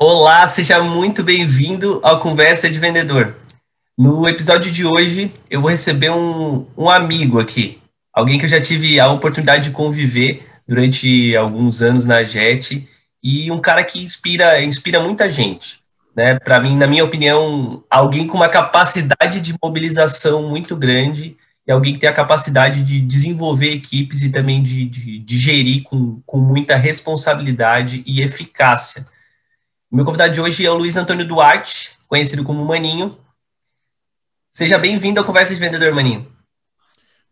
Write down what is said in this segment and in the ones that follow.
Olá, seja muito bem-vindo ao Conversa de Vendedor. No episódio de hoje, eu vou receber um, um amigo aqui, alguém que eu já tive a oportunidade de conviver durante alguns anos na JET e um cara que inspira, inspira muita gente. Né? Para mim, na minha opinião, alguém com uma capacidade de mobilização muito grande e alguém que tem a capacidade de desenvolver equipes e também de, de, de gerir com, com muita responsabilidade e eficácia. O meu convidado de hoje é o Luiz Antônio Duarte, conhecido como Maninho. Seja bem-vindo ao Conversa de Vendedor, Maninho.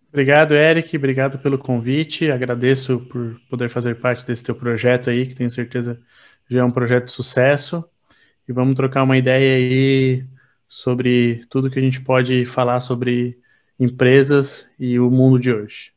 Obrigado, Eric. Obrigado pelo convite. Agradeço por poder fazer parte desse teu projeto aí, que tenho certeza já é um projeto de sucesso. E vamos trocar uma ideia aí sobre tudo que a gente pode falar sobre empresas e o mundo de hoje.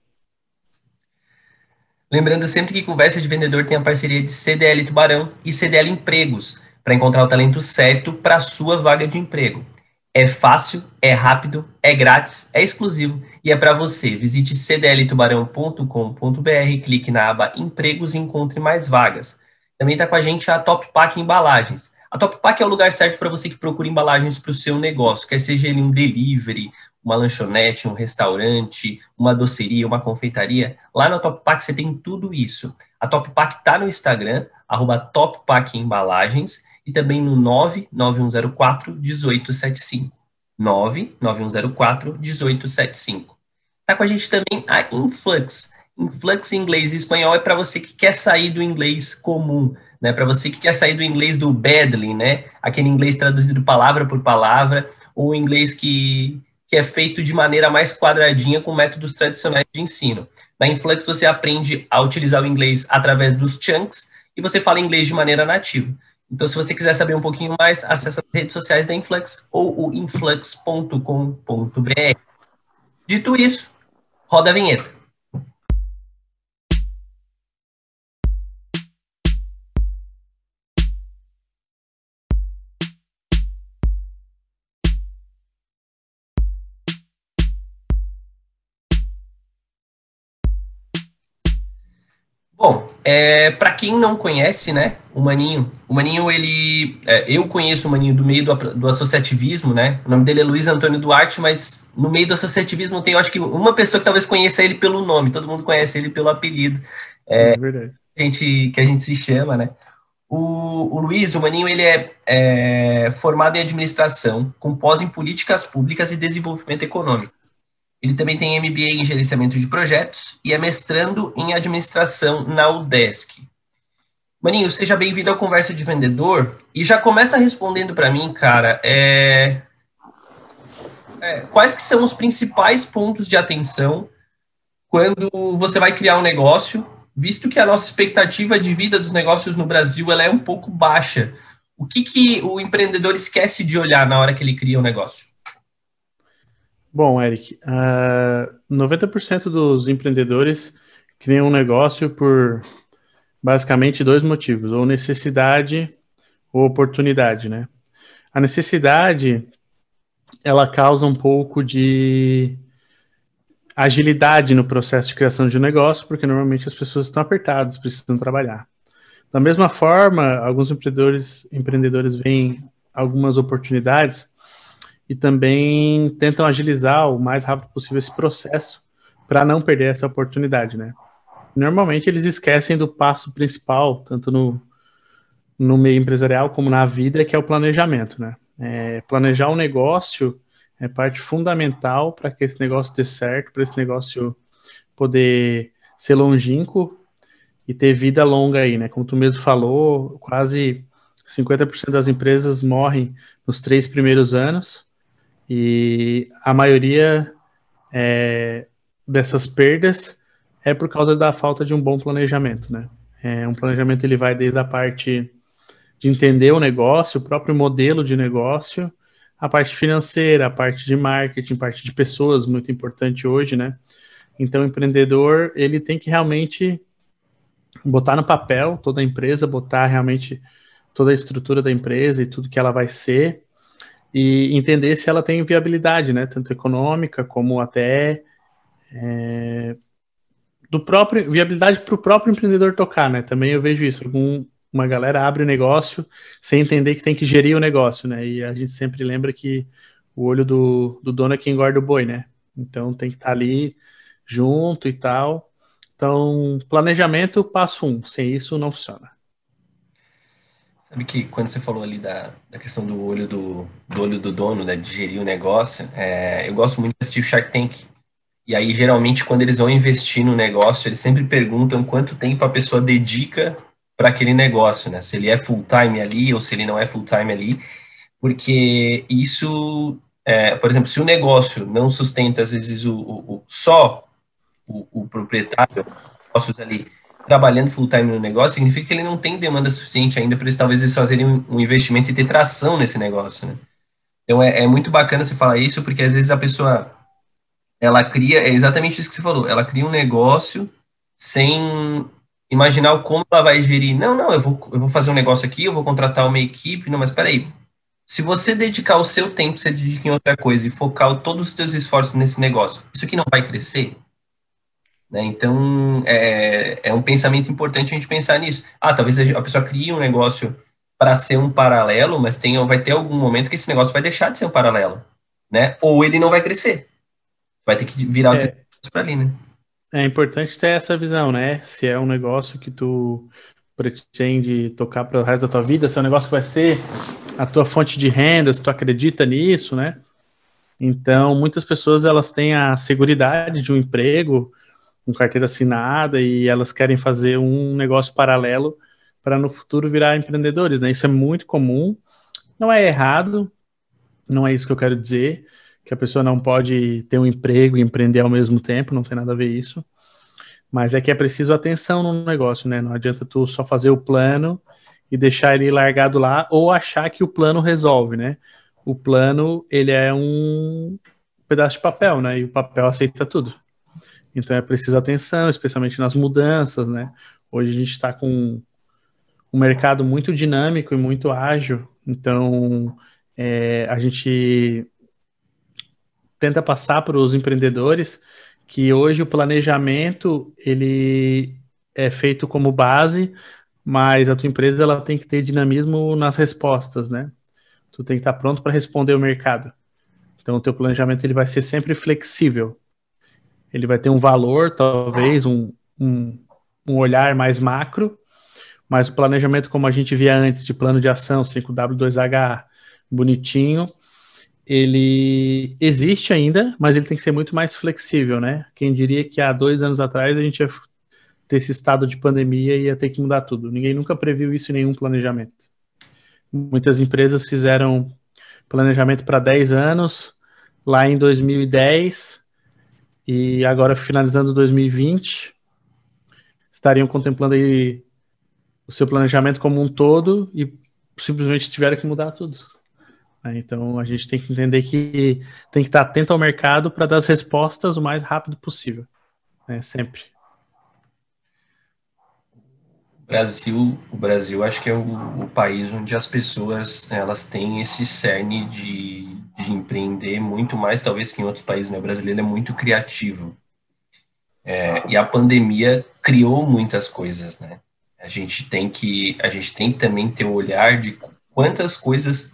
Lembrando sempre que Conversa de Vendedor tem a parceria de CDL Tubarão e CDL Empregos para encontrar o talento certo para a sua vaga de emprego. É fácil, é rápido, é grátis, é exclusivo e é para você. Visite cdltubarão.com.br, clique na aba Empregos e encontre mais vagas. Também está com a gente a Top Pack Embalagens. A Top Pack é o lugar certo para você que procura embalagens para o seu negócio, quer seja ele um delivery, uma lanchonete, um restaurante, uma doceria, uma confeitaria. Lá na Top Pack você tem tudo isso. A Top Pack está no Instagram, arroba Top Pack Embalagens e também no 99104 1875. 99104 1875. Está com a gente também a Influx. Influx em inglês e espanhol é para você que quer sair do inglês comum, né? Para você que quer sair do inglês do badly, né? Aquele inglês traduzido palavra por palavra, ou inglês que, que é feito de maneira mais quadradinha com métodos tradicionais de ensino. Na Influx você aprende a utilizar o inglês através dos chunks e você fala inglês de maneira nativa. Então, se você quiser saber um pouquinho mais, acesse as redes sociais da Influx ou o influx.com.br. Dito isso, roda a vinheta. É, para quem não conhece, né, o Maninho, o Maninho, ele, é, eu conheço o Maninho do meio do, do, associativismo, né, o nome dele é Luiz Antônio Duarte, mas no meio do associativismo tem, eu acho que uma pessoa que talvez conheça ele pelo nome, todo mundo conhece ele pelo apelido, é, é verdade. Que, a gente, que a gente se chama, né. O, o Luiz, o Maninho, ele é, é formado em administração, com pós em políticas públicas e desenvolvimento econômico. Ele também tem MBA em gerenciamento de projetos e é mestrando em administração na UDESC. Maninho, seja bem-vindo ao Conversa de Vendedor. E já começa respondendo para mim, cara, é... É, quais que são os principais pontos de atenção quando você vai criar um negócio, visto que a nossa expectativa de vida dos negócios no Brasil ela é um pouco baixa. O que, que o empreendedor esquece de olhar na hora que ele cria um negócio? Bom, Eric, uh, ah, 90% dos empreendedores criam um negócio por basicamente dois motivos, ou necessidade ou oportunidade, né? A necessidade, ela causa um pouco de agilidade no processo de criação de um negócio, porque normalmente as pessoas estão apertadas, precisam trabalhar. Da mesma forma, alguns empreendedores, empreendedores veem algumas oportunidades e também tentam agilizar o mais rápido possível esse processo para não perder essa oportunidade, né? Normalmente eles esquecem do passo principal, tanto no, no meio empresarial como na vida, que é o planejamento, né? É, planejar um negócio é parte fundamental para que esse negócio dê certo, para esse negócio poder ser longínquo e ter vida longa aí, né? Como tu mesmo falou, quase 50% das empresas morrem nos três primeiros anos e a maioria é, dessas perdas é por causa da falta de um bom planejamento, né? É, um planejamento ele vai desde a parte de entender o negócio, o próprio modelo de negócio, a parte financeira, a parte de marketing, parte de pessoas, muito importante hoje, né? Então, o empreendedor, ele tem que realmente botar no papel toda a empresa, botar realmente toda a estrutura da empresa e tudo que ela vai ser, e entender se ela tem viabilidade, né, tanto econômica como até é, do próprio viabilidade para o próprio empreendedor tocar, né? Também eu vejo isso. Algum, uma galera abre o negócio sem entender que tem que gerir o negócio, né? E a gente sempre lembra que o olho do, do dono é quem engorda o boi, né? Então tem que estar tá ali junto e tal. Então, planejamento, passo um. Sem isso, não funciona. Sabe que quando você falou ali da, da questão do olho do, do olho do dono, né, de gerir o negócio, é, eu gosto muito de assistir o Shark Tank. E aí, geralmente, quando eles vão investir no negócio, eles sempre perguntam quanto tempo a pessoa dedica para aquele negócio, né? Se ele é full time ali ou se ele não é full time ali, porque isso, é, por exemplo, se o negócio não sustenta às vezes o, o, o só o, o proprietário, negócios ali trabalhando full time no negócio, significa que ele não tem demanda suficiente ainda para eles talvez eles fazerem um, investimento e ter tração nesse negócio, né? Então é, é muito bacana você falar isso, porque às vezes a pessoa ela cria, é exatamente isso que você falou, ela cria um negócio sem imaginar como ela vai gerir. Não, não, eu vou, eu vou fazer um negócio aqui, eu vou contratar uma equipe. Não, mas peraí. Se você dedicar o seu tempo, você dedica em outra coisa e focar todos os seus esforços nesse negócio, isso aqui não vai crescer? Né? Então, é, é um pensamento importante a gente pensar nisso. Ah, talvez a pessoa crie um negócio para ser um paralelo, mas tem, vai ter algum momento que esse negócio vai deixar de ser um paralelo, né? Ou ele não vai crescer. Vai ter que virar é. para ali, né? É importante ter essa visão, né? Se é um negócio que tu pretende tocar para o resto da tua vida, se é um negócio que vai ser a tua fonte de renda, se tu acredita nisso, né? Então, muitas pessoas elas têm a segurança de um emprego, com carteira assinada e elas querem fazer um negócio paralelo para no futuro virar empreendedores, né? Isso é muito comum. Não é errado, não é isso que eu quero dizer que a pessoa não pode ter um emprego e empreender ao mesmo tempo, não tem nada a ver isso. Mas é que é preciso atenção no negócio, né? Não adianta tu só fazer o plano e deixar ele largado lá ou achar que o plano resolve, né? O plano, ele é um pedaço de papel, né? E o papel aceita tudo. Então é preciso atenção, especialmente nas mudanças, né? Hoje a gente está com um mercado muito dinâmico e muito ágil, então é, a gente tenta passar para os empreendedores que hoje o planejamento ele é feito como base, mas a tua empresa ela tem que ter dinamismo nas respostas, né? Tu tem que estar pronto para responder o mercado. Então o teu planejamento ele vai ser sempre flexível. Ele vai ter um valor, talvez um, um, um olhar mais macro, mas o planejamento como a gente via antes de plano de ação 5W2H bonitinho, ele existe ainda, mas ele tem que ser muito mais flexível, né? Quem diria que há dois anos atrás a gente ia ter esse estado de pandemia e ia ter que mudar tudo. Ninguém nunca previu isso em nenhum planejamento. Muitas empresas fizeram planejamento para 10 anos, lá em 2010, e agora finalizando 2020, estariam contemplando aí o seu planejamento como um todo e simplesmente tiveram que mudar tudo. Né? Então a gente tem que entender que tem que estar atento ao mercado para dar as respostas o mais rápido possível, né? sempre. Brasil, o Brasil acho que é o, o, país onde as pessoas elas têm esse cerne de, de empreender muito mais talvez que em outros países. Né? O brasileiro é muito criativo é, e a pandemia criou muitas coisas, né? A gente tem que a gente tem que também ter o olhar de quantas coisas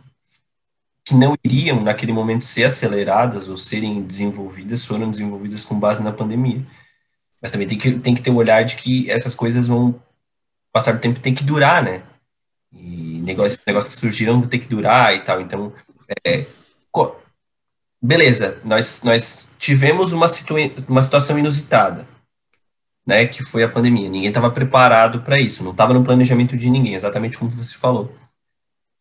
que não iriam naquele momento ser aceleradas ou serem desenvolvidas foram desenvolvidas com base na pandemia. Mas também tem que, tem que ter o olhar de que essas coisas vão passar do tempo tem que durar, né? E negócios, negócios que surgiram vão ter que durar e tal. Então, é, beleza, nós, nós tivemos uma, situa uma situação inusitada, né? Que foi a pandemia. Ninguém estava preparado para isso, não estava no planejamento de ninguém, exatamente como você falou.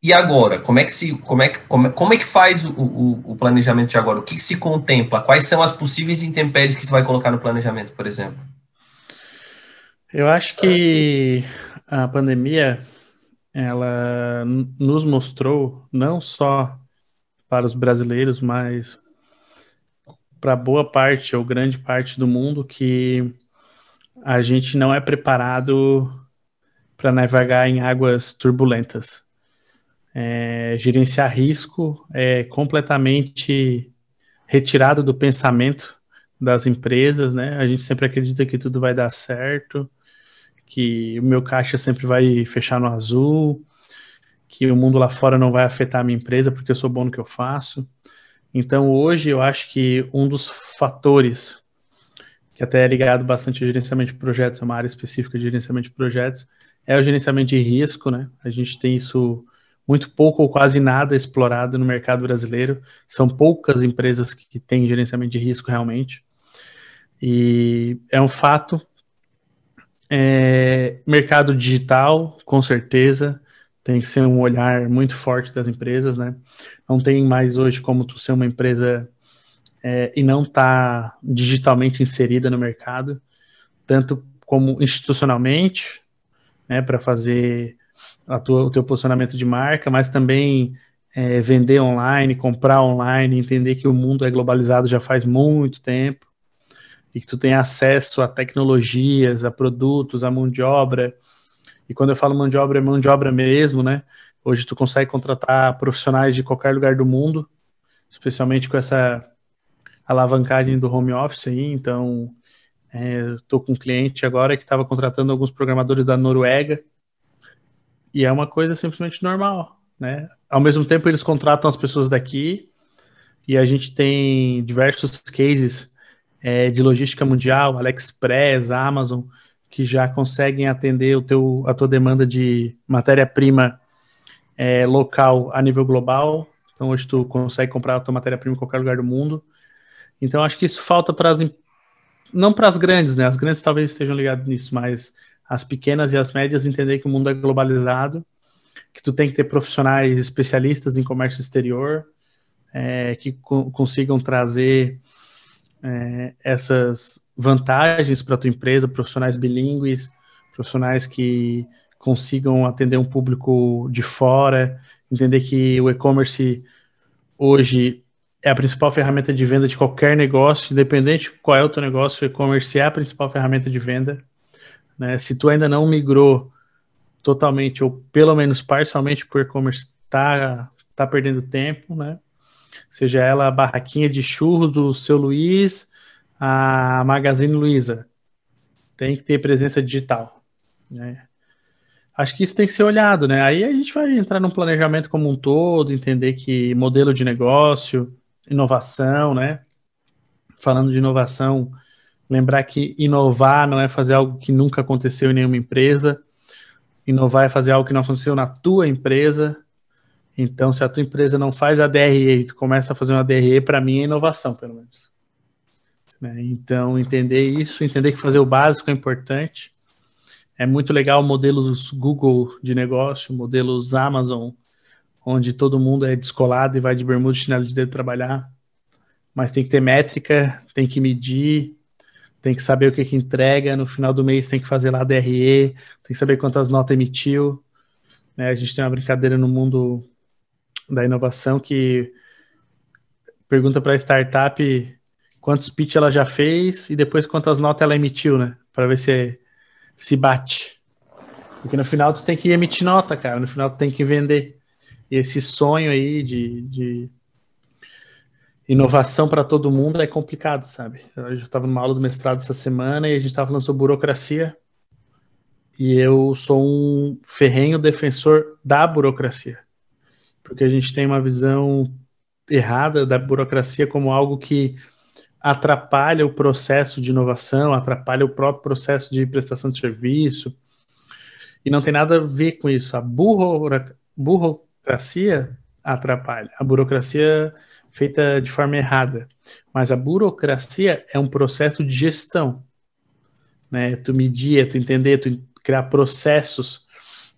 E agora, como é que se, como é que, como, como é que faz o, o, o, planejamento de agora? O que, que, se contempla? Quais são as possíveis intempéries que tu vai colocar no planejamento, por exemplo? Eu acho que a pandemia ela nos mostrou não só para os brasileiros, mas para boa parte ou grande parte do mundo que a gente não é preparado para navegar em águas turbulentas é, gerenciar risco é completamente retirado do pensamento das empresas, né? A gente sempre acredita que tudo vai dar certo, que o meu caixa sempre vai fechar no azul, que o mundo lá fora não vai afetar a minha empresa porque eu sou bom no que eu faço. Então, hoje, eu acho que um dos fatores, que até é ligado bastante ao gerenciamento de projetos, é uma área específica de gerenciamento de projetos, é o gerenciamento de risco, né? A gente tem isso muito pouco ou quase nada explorado no mercado brasileiro. São poucas empresas que têm gerenciamento de risco realmente. E é um fato. É, mercado digital, com certeza, tem que ser um olhar muito forte das empresas, né? Não tem mais hoje como tu ser uma empresa é, e não estar tá digitalmente inserida no mercado, tanto como institucionalmente, né, para fazer tua, o teu posicionamento de marca, mas também é, vender online, comprar online, entender que o mundo é globalizado já faz muito tempo e que tu tem acesso a tecnologias, a produtos, a mão de obra. E quando eu falo mão de obra, é mão de obra mesmo, né? Hoje tu consegue contratar profissionais de qualquer lugar do mundo, especialmente com essa alavancagem do home office aí. Então, estou é, com um cliente agora que estava contratando alguns programadores da Noruega e é uma coisa simplesmente normal, né? Ao mesmo tempo, eles contratam as pessoas daqui e a gente tem diversos cases é, de logística mundial, AliExpress, Amazon, que já conseguem atender o teu, a tua demanda de matéria-prima é, local a nível global. Então, hoje tu consegue comprar a tua matéria-prima em qualquer lugar do mundo. Então, acho que isso falta para as... Não para as grandes, né? As grandes talvez estejam ligadas nisso, mas as pequenas e as médias entender que o mundo é globalizado, que tu tem que ter profissionais especialistas em comércio exterior, é, que co consigam trazer é, essas vantagens para a tua empresa, profissionais bilíngues, profissionais que consigam atender um público de fora, entender que o e-commerce hoje é a principal ferramenta de venda de qualquer negócio, independente qual é o teu negócio, o e-commerce é a principal ferramenta de venda. Né? Se tu ainda não migrou totalmente ou pelo menos parcialmente o e-commerce, tá, tá perdendo tempo, né? Seja ela a barraquinha de churro do seu Luiz, a Magazine Luiza. Tem que ter presença digital, né? Acho que isso tem que ser olhado, né? Aí a gente vai entrar num planejamento como um todo, entender que modelo de negócio, inovação, né? Falando de inovação, Lembrar que inovar não é fazer algo que nunca aconteceu em nenhuma empresa. Inovar é fazer algo que não aconteceu na tua empresa. Então, se a tua empresa não faz a DRE e tu começa a fazer uma DRE, para mim é inovação, pelo menos. Né? Então, entender isso, entender que fazer o básico é importante. É muito legal modelos Google de negócio, modelos Amazon, onde todo mundo é descolado e vai de bermuda e chinelo de dedo trabalhar. Mas tem que ter métrica, tem que medir, tem que saber o que, que entrega, no final do mês tem que fazer lá a DRE, tem que saber quantas notas emitiu. Né? A gente tem uma brincadeira no mundo da inovação que pergunta para a startup quantos pitch ela já fez e depois quantas notas ela emitiu, né? Para ver se se bate. Porque no final tu tem que emitir nota, cara. No final tu tem que vender. E esse sonho aí de, de inovação para todo mundo é complicado, sabe? Eu estava numa aula do mestrado essa semana e a gente estava falando sobre burocracia. E eu sou um ferrenho defensor da burocracia. Porque a gente tem uma visão errada da burocracia como algo que atrapalha o processo de inovação, atrapalha o próprio processo de prestação de serviço. E não tem nada a ver com isso. A burocracia atrapalha. A burocracia feita de forma errada. Mas a burocracia é um processo de gestão. Né? Tu medir, tu entender, tu criar processos.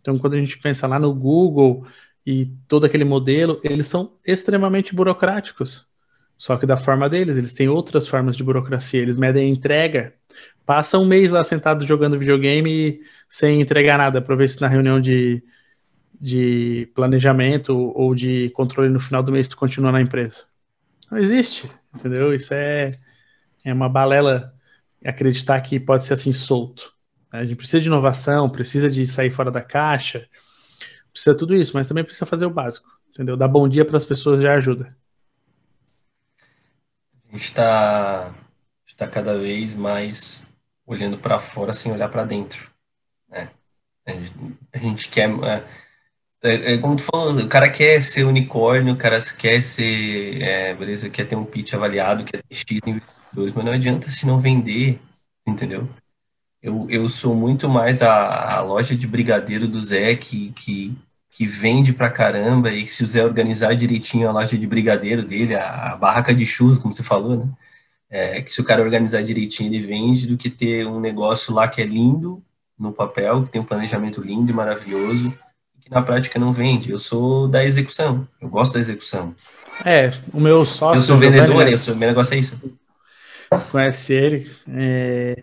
Então, quando a gente pensa lá no Google e todo aquele modelo, eles são extremamente burocráticos. Só que da forma deles, eles têm outras formas de burocracia. Eles medem a entrega. Passa um mês lá sentado jogando videogame sem entregar nada, para ver se na reunião de, de planejamento ou de controle no final do mês tu continua na empresa. Não existe, entendeu? Isso é, é uma balela acreditar que pode ser assim solto. A gente precisa de inovação, precisa de sair fora da caixa, precisa tudo isso, mas também precisa fazer o básico, entendeu? Dar bom dia para as pessoas já ajuda. A gente está tá cada vez mais olhando para fora sem olhar para dentro. Né? A gente quer. É, é, é, como tu falou, o cara quer ser unicórnio, o cara quer ser. É, beleza, quer ter um pitch avaliado, quer ter X investidores, mas não adianta se não vender, entendeu? Eu, eu sou muito mais a, a loja de brigadeiro do Zé que, que, que vende pra caramba e se o Zé organizar direitinho a loja de brigadeiro dele, a, a barraca de churros, como você falou, né? É, que se o cara organizar direitinho ele vende do que ter um negócio lá que é lindo no papel, que tem um planejamento lindo e maravilhoso, e que na prática não vende. Eu sou da execução, eu gosto da execução. É, o meu sócio. Eu sou vendedor, eu sou, meu negócio é isso. Conhece ele, é,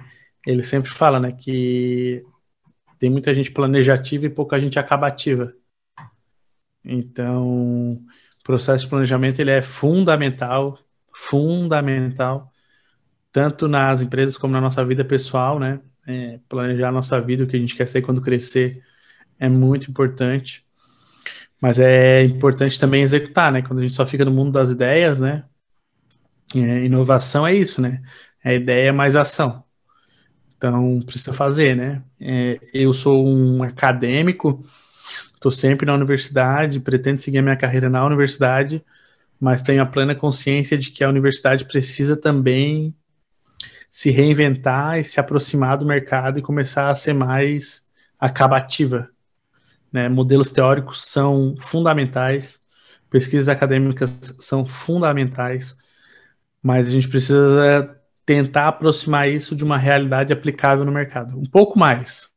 ele sempre fala, né, que tem muita gente planejativa e pouca gente acabativa. Então, o processo de planejamento ele é fundamental, fundamental, tanto nas empresas como na nossa vida pessoal, né? É, planejar a nossa vida, o que a gente quer ser quando crescer, é muito importante. Mas é importante também executar, né? Quando a gente só fica no mundo das ideias, né? É, inovação é isso, né? É ideia mais ação. Então, precisa fazer, né? É, eu sou um acadêmico, Estou sempre na universidade, pretendo seguir a minha carreira na universidade, mas tenho a plena consciência de que a universidade precisa também se reinventar e se aproximar do mercado e começar a ser mais acabativa. Né? Modelos teóricos são fundamentais, pesquisas acadêmicas são fundamentais, mas a gente precisa tentar aproximar isso de uma realidade aplicável no mercado. Um pouco mais,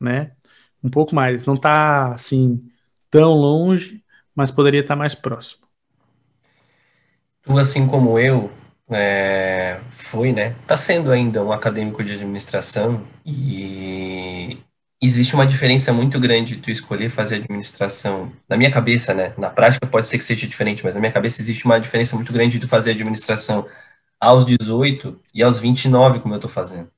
né? um pouco mais. Não está assim tão longe, mas poderia estar tá mais próximo. Tu, assim como eu, é, foi, né? Está sendo ainda um acadêmico de administração e existe uma diferença muito grande de tu escolher fazer administração. Na minha cabeça, né? Na prática pode ser que seja diferente, mas na minha cabeça existe uma diferença muito grande de tu fazer administração aos 18 e aos 29, como eu estou fazendo.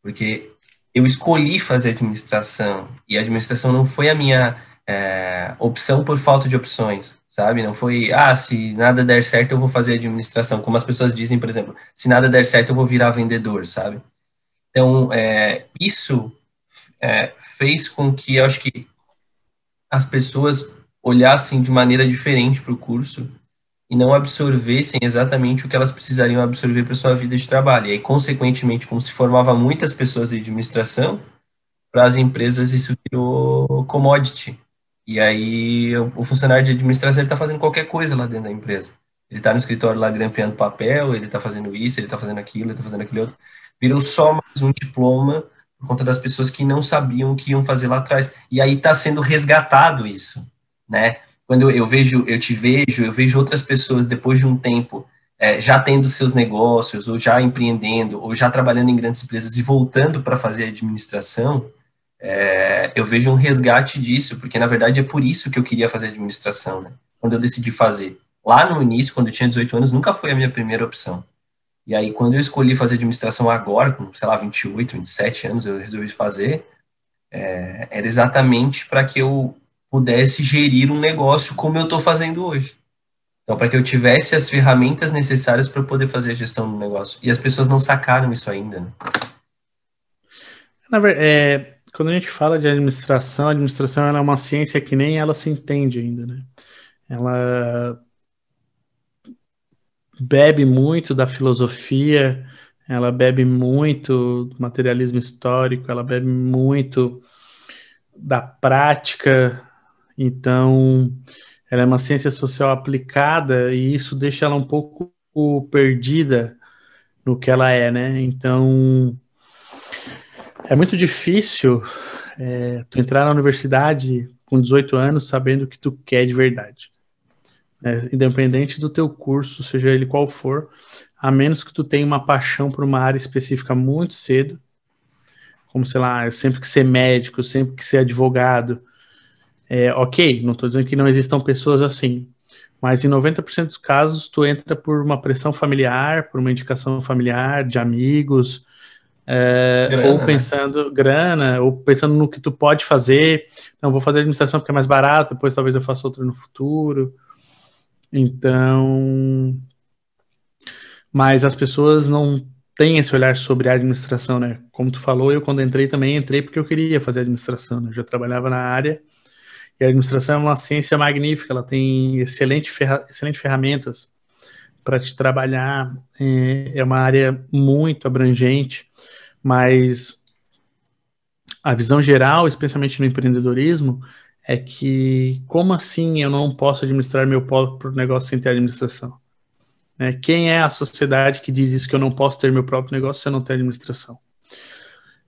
Porque eu escolhi fazer administração e a administração não foi a minha é, opção por falta de opções, sabe? Não foi, ah, se nada der certo eu vou fazer administração, como as pessoas dizem, por exemplo, se nada der certo eu vou virar vendedor, sabe? Então, é, isso é, fez com que eu acho que as pessoas olhassem de maneira diferente para o curso e não absorvessem exatamente o que elas precisariam absorver para sua vida de trabalho. E aí, consequentemente, como se formava muitas pessoas de administração, para as empresas isso virou commodity. E aí o funcionário de administração está fazendo qualquer coisa lá dentro da empresa. Ele está no escritório lá grampeando papel, ele está fazendo isso, ele está fazendo aquilo, ele está fazendo aquilo outro. Virou só mais um diploma por conta das pessoas que não sabiam o que iam fazer lá atrás. E aí está sendo resgatado isso, né? Quando eu vejo, eu te vejo, eu vejo outras pessoas depois de um tempo é, já tendo seus negócios, ou já empreendendo, ou já trabalhando em grandes empresas e voltando para fazer administração, é, eu vejo um resgate disso, porque na verdade é por isso que eu queria fazer administração, né? Quando eu decidi fazer. Lá no início, quando eu tinha 18 anos, nunca foi a minha primeira opção. E aí, quando eu escolhi fazer administração agora, com, sei lá, 28, 27 anos, eu resolvi fazer, é, era exatamente para que eu pudesse gerir um negócio como eu estou fazendo hoje. Então, para que eu tivesse as ferramentas necessárias para poder fazer a gestão do negócio. E as pessoas não sacaram isso ainda. Né? Na verdade, é, quando a gente fala de administração, a administração é uma ciência que nem ela se entende ainda, né? Ela bebe muito da filosofia, ela bebe muito do materialismo histórico, ela bebe muito da prática, então, ela é uma ciência social aplicada e isso deixa ela um pouco perdida no que ela é, né? Então, é muito difícil é, tu entrar na universidade com 18 anos sabendo o que tu quer de verdade. É, independente do teu curso, seja ele qual for, a menos que tu tenha uma paixão por uma área específica muito cedo, como, sei lá, eu sempre que ser médico, eu sempre que ser advogado, é, ok, não estou dizendo que não existam pessoas assim, mas em 90% dos casos tu entra por uma pressão familiar, por uma indicação familiar, de amigos, é, grana, ou né? pensando né? grana, ou pensando no que tu pode fazer. Não, vou fazer administração porque é mais barato, depois talvez eu faça outra no futuro. Então, mas as pessoas não tem esse olhar sobre a administração, né? Como tu falou, eu quando entrei também entrei porque eu queria fazer administração, né? Eu já trabalhava na área e a administração é uma ciência magnífica, ela tem excelente ferra excelentes ferramentas para te trabalhar, é, é uma área muito abrangente, mas a visão geral, especialmente no empreendedorismo, é que como assim eu não posso administrar meu próprio negócio sem ter administração? Né? Quem é a sociedade que diz isso que eu não posso ter meu próprio negócio se eu não tenho administração?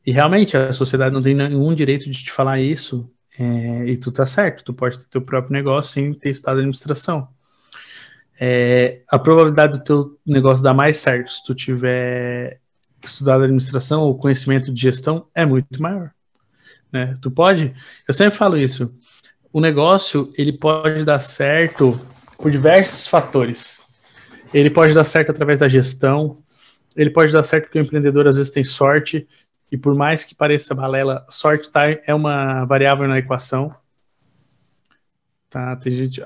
E realmente a sociedade não tem nenhum direito de te falar isso. É, e tu tá certo, tu pode ter teu próprio negócio sem ter estado administração. É, a probabilidade do teu negócio dar mais certo se tu tiver estudado administração ou conhecimento de gestão é muito maior. Né? Tu pode, eu sempre falo isso, o negócio ele pode dar certo por diversos fatores. Ele pode dar certo através da gestão, ele pode dar certo porque o empreendedor às vezes tem sorte, e por mais que pareça balela, sorte tá, é uma variável na equação. Tá, tem gente.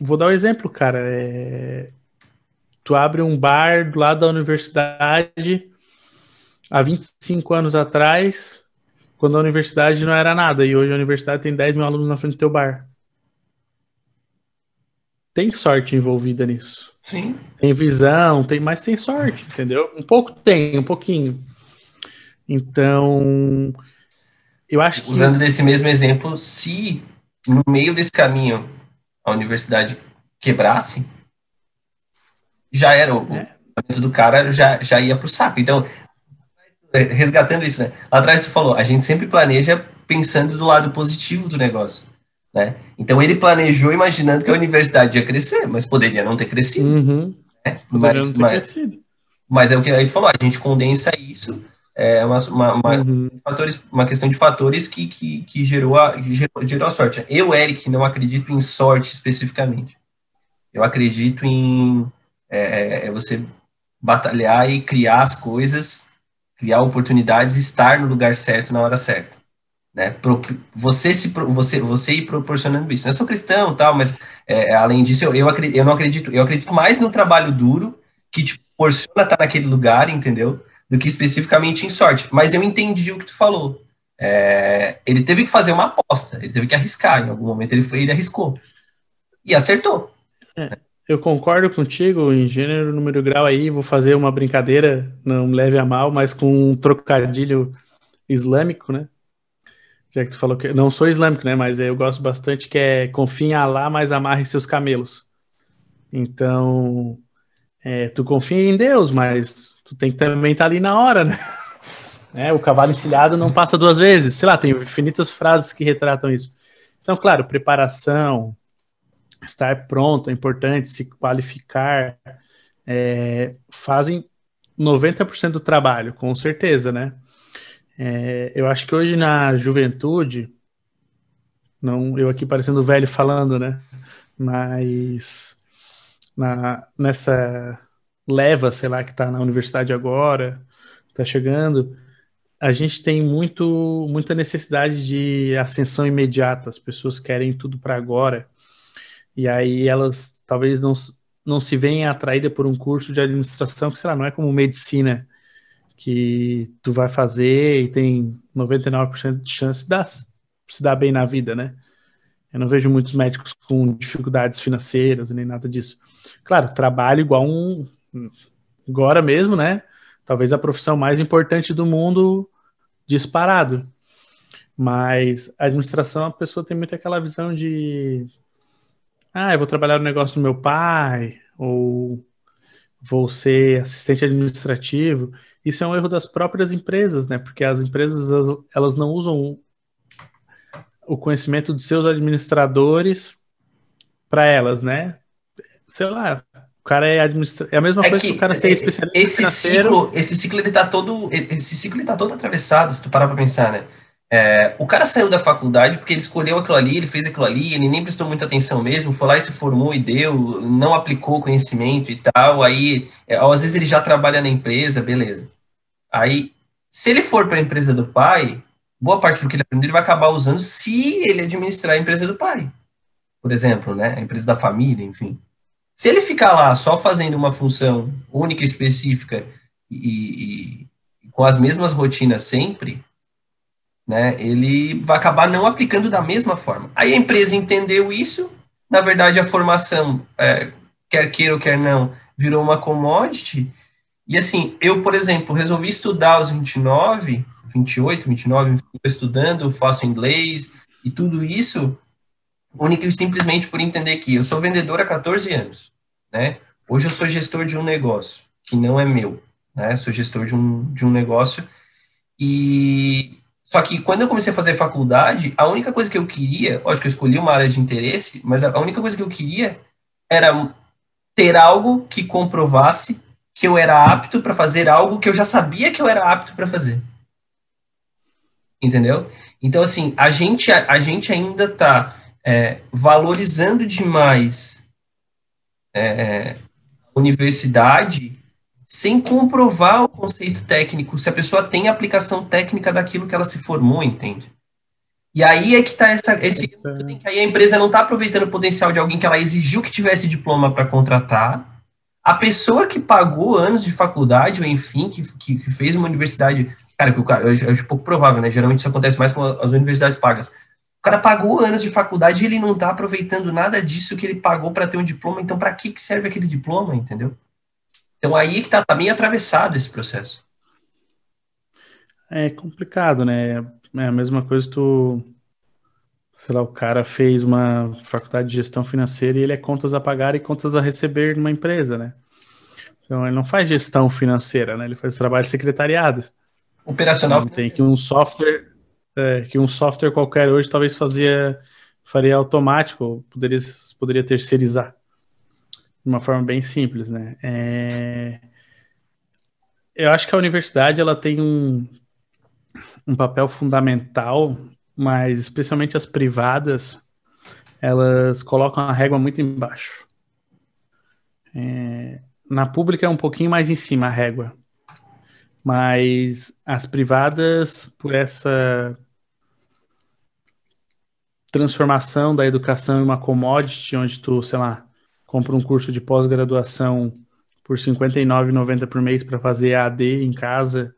Vou dar um exemplo, cara. É... Tu abre um bar do lado da universidade há 25 anos atrás, quando a universidade não era nada, e hoje a universidade tem 10 mil alunos na frente do teu bar. Tem sorte envolvida nisso. Sim. Tem visão, tem, mas tem sorte, entendeu? Um pouco tem, um pouquinho. Então, eu acho que. Usando desse mesmo exemplo, se no meio desse caminho a universidade quebrasse, já era o é. do cara já, já ia pro saco. Então, resgatando isso, né? Lá atrás tu falou, a gente sempre planeja pensando do lado positivo do negócio. Né? Então ele planejou imaginando que a universidade ia crescer, mas poderia não ter crescido. Uhum. Né? Mas, mas, crescido. mas, é o que gente falou, a gente condensa isso, é uma, uma, uma, uhum. fatores, uma questão de fatores que, que, que, gerou a, gerou, gerou a sorte. Eu, Eric, não acredito em sorte especificamente. Eu acredito em é, é, é você batalhar e criar as coisas, criar oportunidades, estar no lugar certo na hora certa né? Você se você você ir proporcionando isso. Eu sou cristão, tal, mas é, além disso eu, eu, acredito, eu não acredito, eu acredito mais no trabalho duro que te proporciona estar naquele lugar, entendeu? Do que especificamente em sorte. Mas eu entendi o que tu falou. É, ele teve que fazer uma aposta, ele teve que arriscar. Em algum momento ele foi, ele arriscou e acertou. É, eu concordo contigo em gênero, número, grau aí. Vou fazer uma brincadeira, não leve a mal, mas com um trocadilho islâmico, né? Já que tu falou que não sou islâmico, né? Mas eu gosto bastante que é confia em Allah, mas amarre seus camelos. Então, é, tu confia em Deus, mas tu tem que também estar tá ali na hora, né? É, o cavalo encilhado não passa duas vezes. Sei lá, tem infinitas frases que retratam isso. Então, claro, preparação, estar pronto é importante, se qualificar, é, fazem 90% do trabalho, com certeza, né? É, eu acho que hoje na juventude, não eu aqui parecendo velho falando, né? Mas na, nessa leva, sei lá, que está na universidade agora, está chegando, a gente tem muito, muita necessidade de ascensão imediata. As pessoas querem tudo para agora. E aí elas talvez não, não se venham atraídas por um curso de administração, que sei lá, não é como medicina, que tu vai fazer e tem 99% de chance de se dar bem na vida, né? Eu não vejo muitos médicos com dificuldades financeiras nem nada disso. Claro, trabalho igual um. Agora mesmo, né? Talvez a profissão mais importante do mundo disparado. Mas a administração, a pessoa tem muito aquela visão de. Ah, eu vou trabalhar no negócio do meu pai, ou vou ser assistente administrativo. Isso é um erro das próprias empresas, né? Porque as empresas elas não usam o conhecimento dos seus administradores para elas, né? Sei lá, cara é administra... é a mesma é coisa que, que, o cara ser especialista esse financeiro. Ciclo, esse ciclo ele tá todo esse ciclo ele tá todo atravessado, se tu parar para pensar, né? É, o cara saiu da faculdade porque ele escolheu aquilo ali, ele fez aquilo ali, ele nem prestou muita atenção mesmo, foi lá e se formou e deu, não aplicou conhecimento e tal. Aí, é, às vezes ele já trabalha na empresa, beleza. Aí, se ele for para a empresa do pai, boa parte do que ele aprendeu ele vai acabar usando se ele administrar a empresa do pai, por exemplo, né? A empresa da família, enfim. Se ele ficar lá só fazendo uma função única e específica e, e com as mesmas rotinas sempre, né, ele vai acabar não aplicando da mesma forma. Aí a empresa entendeu isso, na verdade a formação, é, quer queira ou quer não, virou uma commodity, e assim, eu, por exemplo, resolvi estudar os 29, 28, 29, estou estudando, faço inglês e tudo isso, única e simplesmente por entender que eu sou vendedor há 14 anos, né? Hoje eu sou gestor de um negócio que não é meu, né? Sou gestor de um, de um negócio e só que quando eu comecei a fazer faculdade, a única coisa que eu queria, lógico que eu escolhi uma área de interesse, mas a única coisa que eu queria era ter algo que comprovasse que eu era apto para fazer algo que eu já sabia que eu era apto para fazer. Entendeu? Então, assim, a gente, a, a gente ainda está é, valorizando demais é, a universidade sem comprovar o conceito técnico, se a pessoa tem aplicação técnica daquilo que ela se formou, entende? E aí é que está esse. Aí a empresa não está aproveitando o potencial de alguém que ela exigiu que tivesse diploma para contratar a pessoa que pagou anos de faculdade, ou enfim, que, que, que fez uma universidade. Cara, que cara, é pouco provável, né? Geralmente isso acontece mais com as universidades pagas. O cara pagou anos de faculdade e ele não está aproveitando nada disso que ele pagou para ter um diploma. Então, para que, que serve aquele diploma, entendeu? Então, aí que está tá bem atravessado esse processo. É complicado, né? É a mesma coisa tu sei lá, o cara fez uma faculdade de gestão financeira e ele é contas a pagar e contas a receber numa empresa, né? Então ele não faz gestão financeira, né? Ele faz trabalho de secretariado. Operacional. Então, tem que um software, é, que um software qualquer hoje talvez fazia faria automático, poderia poderia terceirizar de uma forma bem simples, né? É... Eu acho que a universidade ela tem um, um papel fundamental mas especialmente as privadas, elas colocam a régua muito embaixo. É, na pública é um pouquinho mais em cima a régua, mas as privadas, por essa transformação da educação em uma commodity, onde tu, sei lá, compra um curso de pós-graduação por R$ 59,90 por mês para fazer AD em casa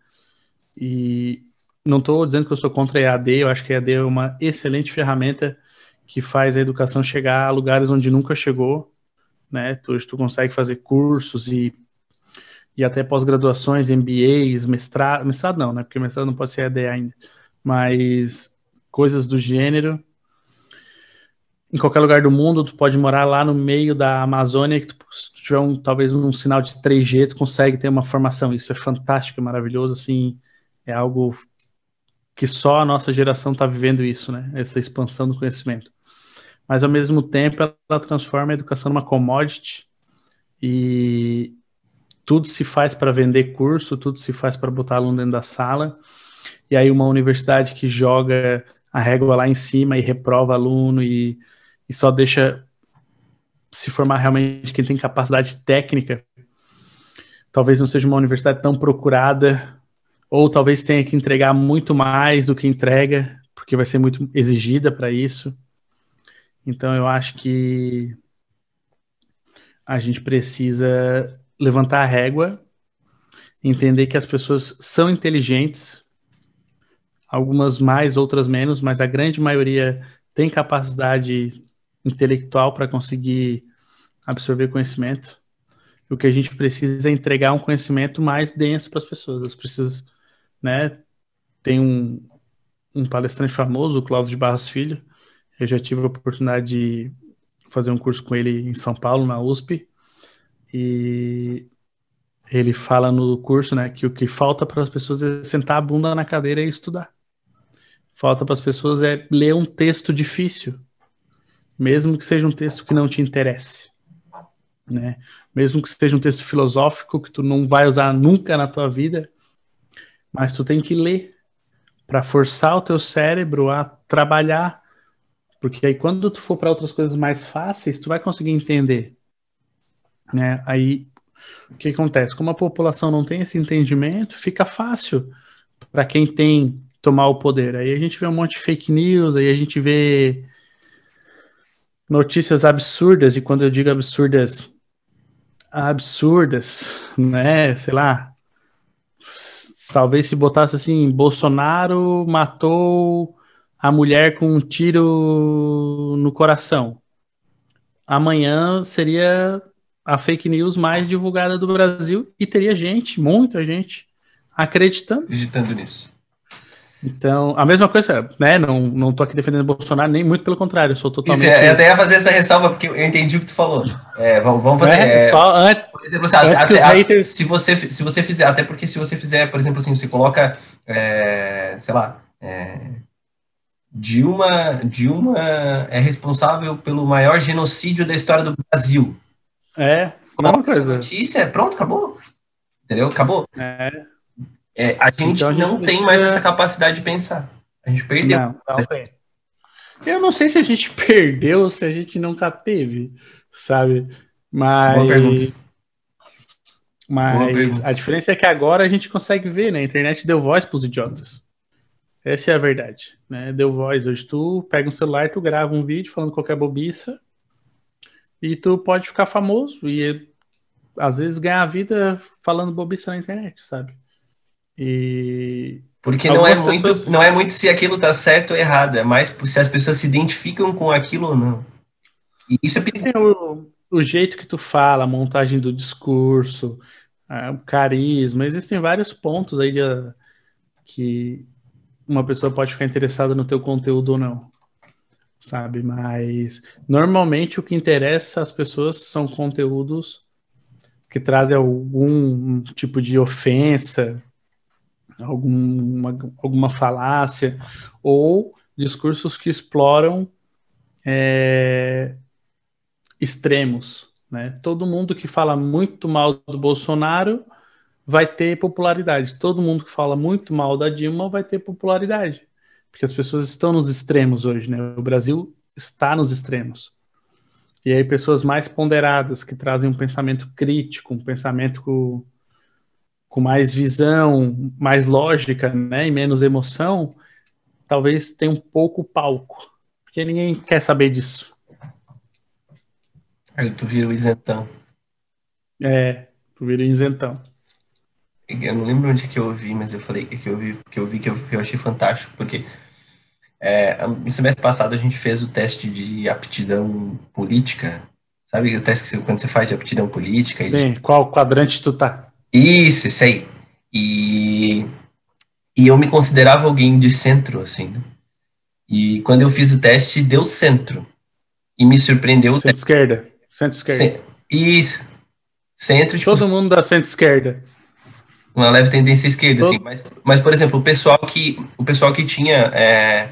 e não estou dizendo que eu sou contra a EAD, eu acho que a EAD é uma excelente ferramenta que faz a educação chegar a lugares onde nunca chegou, né? Tu, tu consegue fazer cursos e, e até pós-graduações, MBAs, mestrado, mestrado não, né? Porque mestrado não pode ser EAD ainda, mas coisas do gênero. Em qualquer lugar do mundo, tu pode morar lá no meio da Amazônia, que tu, se tu tiver um, talvez um sinal de 3G, tu consegue ter uma formação. Isso é fantástico, maravilhoso, assim, é algo que só a nossa geração está vivendo isso, né? Essa expansão do conhecimento. Mas ao mesmo tempo ela transforma a educação numa commodity e tudo se faz para vender curso, tudo se faz para botar aluno dentro da sala. E aí uma universidade que joga a régua lá em cima e reprova aluno e, e só deixa se formar realmente quem tem capacidade técnica. Talvez não seja uma universidade tão procurada ou talvez tenha que entregar muito mais do que entrega, porque vai ser muito exigida para isso. Então eu acho que a gente precisa levantar a régua, entender que as pessoas são inteligentes, algumas mais, outras menos, mas a grande maioria tem capacidade intelectual para conseguir absorver conhecimento. O que a gente precisa é entregar um conhecimento mais denso para as pessoas. As pessoas né? Tem um, um palestrante famoso, o Cláudio de Barros Filho. Eu já tive a oportunidade de fazer um curso com ele em São Paulo, na USP. E ele fala no curso, né, que o que falta para as pessoas é sentar a bunda na cadeira e estudar. Falta para as pessoas é ler um texto difícil, mesmo que seja um texto que não te interesse, né? Mesmo que seja um texto filosófico que tu não vai usar nunca na tua vida, mas tu tem que ler para forçar o teu cérebro a trabalhar, porque aí quando tu for para outras coisas mais fáceis, tu vai conseguir entender, né? Aí o que acontece? Como a população não tem esse entendimento, fica fácil para quem tem tomar o poder. Aí a gente vê um monte de fake news, aí a gente vê notícias absurdas, e quando eu digo absurdas, absurdas, né? Sei lá, talvez se botasse assim, Bolsonaro matou a mulher com um tiro no coração. Amanhã seria a fake news mais divulgada do Brasil e teria gente, muita gente, acreditando. Acreditando nisso. Então, a mesma coisa, né? Não, não tô aqui defendendo Bolsonaro, nem muito pelo contrário, eu sou totalmente. Isso, eu até ia fazer essa ressalva, porque eu entendi o que tu falou. É, vamos, vamos fazer. É, é, só antes. Por exemplo, assim, antes até, haters... se, você, se você fizer, até porque se você fizer, por exemplo, assim, você coloca, é, sei lá, é, Dilma, Dilma é responsável pelo maior genocídio da história do Brasil. É, uma coisa. Notícia, pronto, acabou. Entendeu? Acabou. É. É, a gente então, a gente não precisa... tem mais essa capacidade de pensar. A gente perdeu. Não, não tem. Eu não sei se a gente perdeu ou se a gente nunca teve, sabe? Mas. Boa pergunta. Mas a diferença é que agora a gente consegue ver, né? A internet deu voz para os idiotas. Essa é a verdade, né? Deu voz. Hoje tu pega um celular, tu grava um vídeo falando qualquer bobiça e tu pode ficar famoso e às vezes ganhar a vida falando bobiça na internet, sabe? E porque não é muito, pessoas... não é muito se aquilo tá certo ou errado, é mais se as pessoas se identificam com aquilo ou não. E isso é o, o jeito que tu fala, a montagem do discurso, o carisma, existem vários pontos aí de, que uma pessoa pode ficar interessada no teu conteúdo ou não, sabe? Mas normalmente o que interessa às pessoas são conteúdos que trazem algum tipo de ofensa, alguma, alguma falácia, ou discursos que exploram é, extremos. Né? Todo mundo que fala muito mal do Bolsonaro vai ter popularidade. Todo mundo que fala muito mal da Dilma vai ter popularidade. Porque as pessoas estão nos extremos hoje, né? O Brasil está nos extremos. E aí pessoas mais ponderadas, que trazem um pensamento crítico, um pensamento com, mais visão, mais lógica, né, e menos emoção, talvez tenha um pouco palco, porque ninguém quer saber disso. Aí tu vira o isentão. É, tu vira o isentão. Eu não lembro onde que eu ouvi, mas eu falei que eu vi que eu vi que eu, que eu achei fantástico, porque é, no semestre passado a gente fez o teste de aptidão política, sabe o teste que quando você faz de aptidão política? Sim, qual quadrante tu tá? Isso, isso aí. E, e eu me considerava alguém de centro, assim, né? E quando eu fiz o teste, deu centro. E me surpreendeu. Centro-esquerda. Centro-esquerda. Isso. Centro, tipo, Todo mundo da centro-esquerda. Uma leve tendência esquerda, Todo... assim. Mas, mas, por exemplo, o pessoal que, o pessoal que tinha é,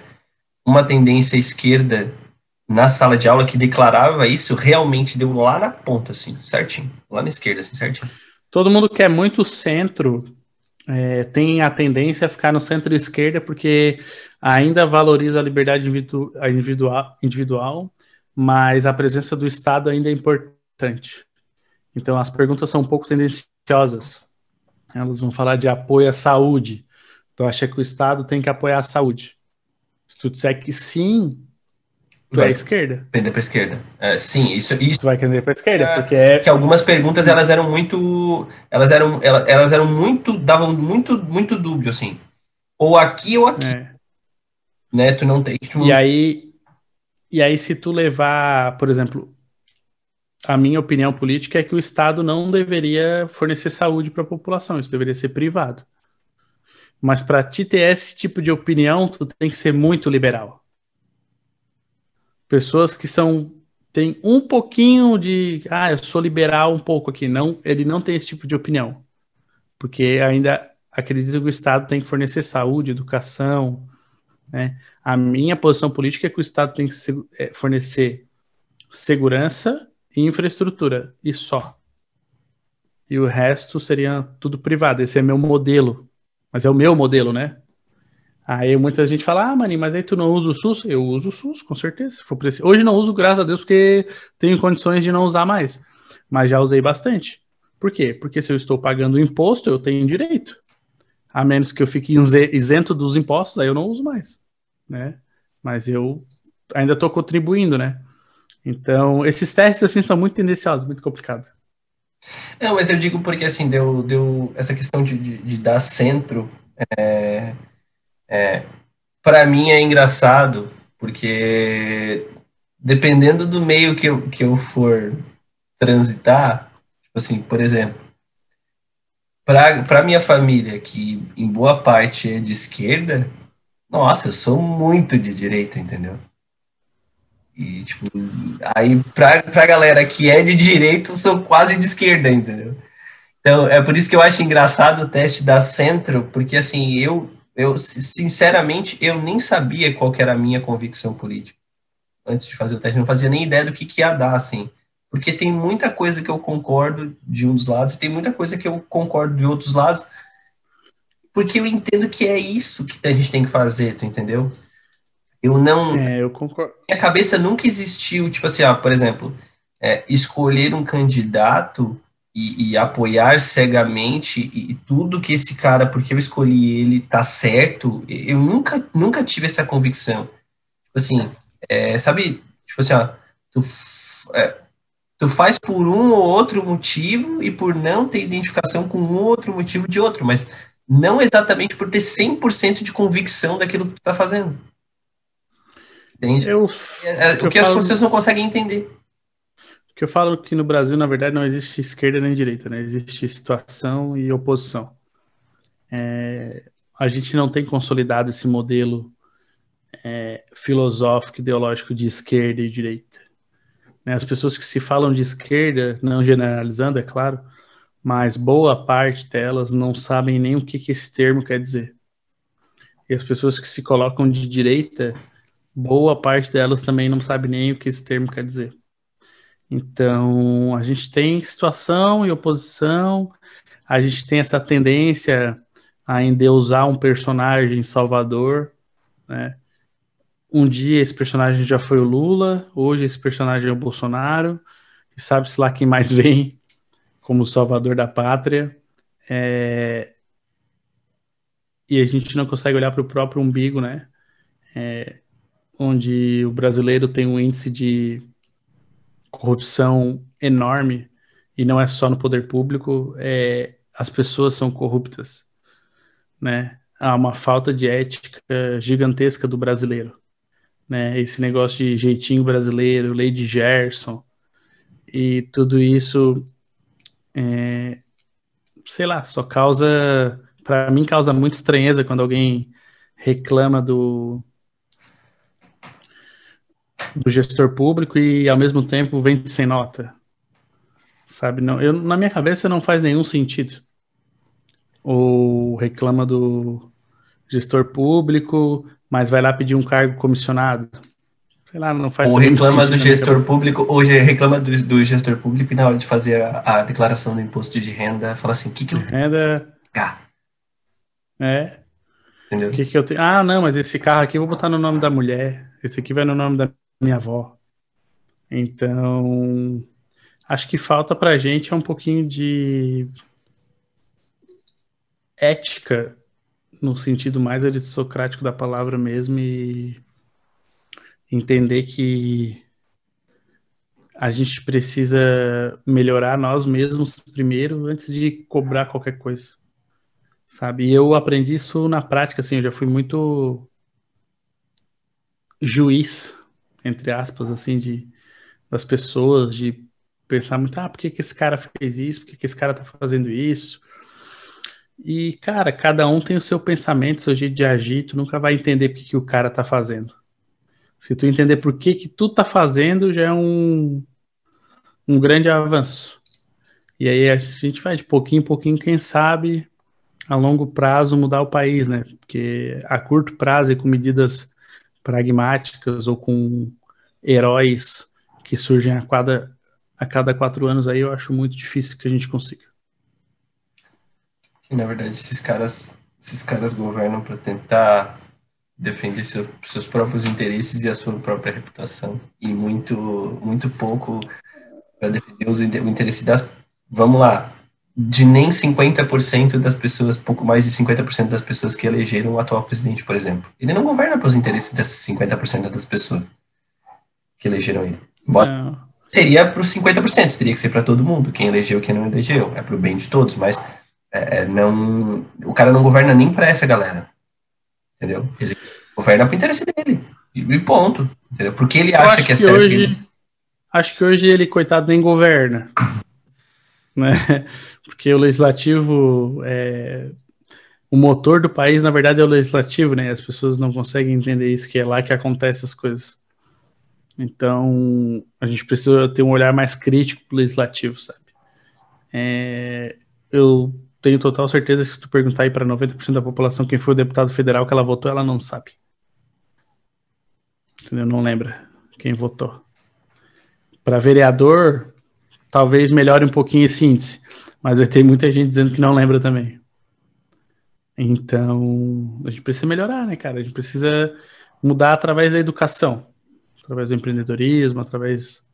uma tendência à esquerda na sala de aula que declarava isso, realmente deu lá na ponta, assim, certinho. Lá na esquerda, assim, certinho. Todo mundo que é muito centro é, tem a tendência a ficar no centro-esquerda porque ainda valoriza a liberdade individual, individual, mas a presença do Estado ainda é importante. Então as perguntas são um pouco tendenciosas. Elas vão falar de apoio à saúde. Tu acha que o Estado tem que apoiar a saúde? Se tu disser que sim, Tu vai é esquerda. Pender para esquerda. É, sim, isso, isso. Tu vai pender para esquerda, é, porque é. Que algumas perguntas elas eram muito, elas eram, elas, elas eram muito, davam muito, muito dúbio assim. Ou aqui ou aqui. É. Né? Tu não tem. Tu... E aí, e aí se tu levar, por exemplo, a minha opinião política é que o Estado não deveria fornecer saúde para a população, isso deveria ser privado. Mas para te ter esse tipo de opinião, tu tem que ser muito liberal pessoas que são tem um pouquinho de ah, eu sou liberal um pouco aqui, não, ele não tem esse tipo de opinião. Porque ainda acredita que o Estado tem que fornecer saúde, educação, né? A minha posição política é que o Estado tem que é, fornecer segurança e infraestrutura, e só. E o resto seria tudo privado. Esse é meu modelo. Mas é o meu modelo, né? Aí muita gente fala, ah, Maninho, mas aí tu não usa o SUS? Eu uso o SUS, com certeza. For preciso. Hoje não uso, graças a Deus, porque tenho condições de não usar mais. Mas já usei bastante. Por quê? Porque se eu estou pagando imposto, eu tenho direito. A menos que eu fique isento dos impostos, aí eu não uso mais. Né? Mas eu ainda estou contribuindo, né? Então, esses testes assim são muito tendenciosos, muito complicados. Não, mas eu digo porque, assim, deu, deu essa questão de, de, de dar centro, é, é, para mim é engraçado, porque dependendo do meio que eu, que eu for transitar, tipo assim, por exemplo, para minha família, que em boa parte é de esquerda, nossa, eu sou muito de direita, entendeu? E, tipo, aí pra, pra galera que é de direita, eu sou quase de esquerda, entendeu? Então, é por isso que eu acho engraçado o teste da Centro, porque, assim, eu, eu sinceramente, eu nem sabia qual era a minha convicção política. Antes de fazer o teste, não fazia nem ideia do que, que ia dar, assim. Porque tem muita coisa que eu concordo de um dos lados, tem muita coisa que eu concordo de outros lados, porque eu entendo que é isso que a gente tem que fazer, tu entendeu? Eu não. É, eu concordo. Minha cabeça nunca existiu, tipo assim, ó, por exemplo, é, escolher um candidato e, e apoiar cegamente e, e, tudo que esse cara, porque eu escolhi ele, tá certo. Eu nunca, nunca tive essa convicção. Tipo assim, é, sabe? Tipo assim, ó, tu, é, tu faz por um ou outro motivo e por não ter identificação com um ou outro motivo de outro, mas não exatamente por ter 100% de convicção daquilo que tu tá fazendo. Entende? Eu, é, é o que as falo, pessoas não conseguem entender. Que eu falo que no Brasil, na verdade, não existe esquerda nem direita, né? Existe situação e oposição. É, a gente não tem consolidado esse modelo é, filosófico, ideológico de esquerda e direita. Né? As pessoas que se falam de esquerda, não generalizando, é claro, mas boa parte delas não sabem nem o que, que esse termo quer dizer. E as pessoas que se colocam de direita, boa parte delas também não sabe nem o que esse termo quer dizer. Então, a gente tem situação e oposição, a gente tem essa tendência a endeusar um personagem salvador, né? Um dia esse personagem já foi o Lula, hoje esse personagem é o Bolsonaro, e sabe-se lá quem mais vem como salvador da pátria, é... e a gente não consegue olhar para o próprio umbigo, né? É... Onde o brasileiro tem um índice de corrupção enorme, e não é só no poder público, é... as pessoas são corruptas, né? Há uma falta de ética gigantesca do brasileiro, né? Esse negócio de jeitinho brasileiro, lei de Gerson, e tudo isso é, sei lá, só causa, para mim causa muita estranheza quando alguém reclama do do gestor público e ao mesmo tempo vem sem nota. Sabe, não, eu, na minha cabeça não faz nenhum sentido. Ou reclama do gestor público, mas vai lá pedir um cargo comissionado sei lá, não faz Ou reclama do gestor público, ou reclama do, do, gestor público e na hora de fazer a, a declaração do imposto de renda, fala assim, o que que eu... Renda... Ah. É. Entendeu? O que que eu tenho? Ah, não, mas esse carro aqui eu vou botar no nome da mulher, esse aqui vai no nome da minha avó. Então, acho que falta pra gente é um pouquinho de ética no sentido mais aristocrático da palavra mesmo e entender que a gente precisa melhorar nós mesmos primeiro antes de cobrar qualquer coisa. Sabe? E eu aprendi isso na prática, assim, eu já fui muito juiz, entre aspas, assim, de, das pessoas, de pensar muito, ah, por que, que esse cara fez isso? Por que, que esse cara tá fazendo isso? E, cara, cada um tem o seu pensamento, seu jeito de agir, tu nunca vai entender por que, que o cara tá fazendo. Se tu entender por que que tu tá fazendo, já é um, um grande avanço. E aí a gente vai de pouquinho em pouquinho, quem sabe, a longo prazo mudar o país, né? Porque a curto prazo e com medidas pragmáticas ou com heróis que surgem a cada, a cada quatro anos aí, eu acho muito difícil que a gente consiga. Na verdade, esses caras, esses caras governam para tentar defender seu, seus próprios interesses e a sua própria reputação e muito muito pouco para defender os, o interesse das vamos lá de nem 50% das pessoas, pouco mais de 50% das pessoas que elegeram o atual presidente, por exemplo. Ele não governa para os interesses dessas 50% das pessoas que elegeram ele. Embora... Seria para os 50%, teria que ser para todo mundo, quem elegeu, quem não elegeu, é para o bem de todos, mas é, é, não, o cara não governa nem para essa galera, entendeu? Ele governa para o interesse dele, e, ponto, entendeu? Porque ele acha que é que certo. Hoje, acho que hoje ele, coitado, nem governa, né? Porque o legislativo é, o motor do país, na verdade, é o legislativo, né? As pessoas não conseguem entender isso, que é lá que acontecem as coisas. Então, a gente precisa ter um olhar mais crítico pro legislativo, sabe? É, eu tenho total certeza que se tu perguntar aí para 90% da população quem foi o deputado federal que ela votou, ela não sabe. Entendeu? Não lembra quem votou. Para vereador, talvez melhore um pouquinho esse índice, mas tem muita gente dizendo que não lembra também. Então, a gente precisa melhorar, né, cara? A gente precisa mudar através da educação, através do empreendedorismo, através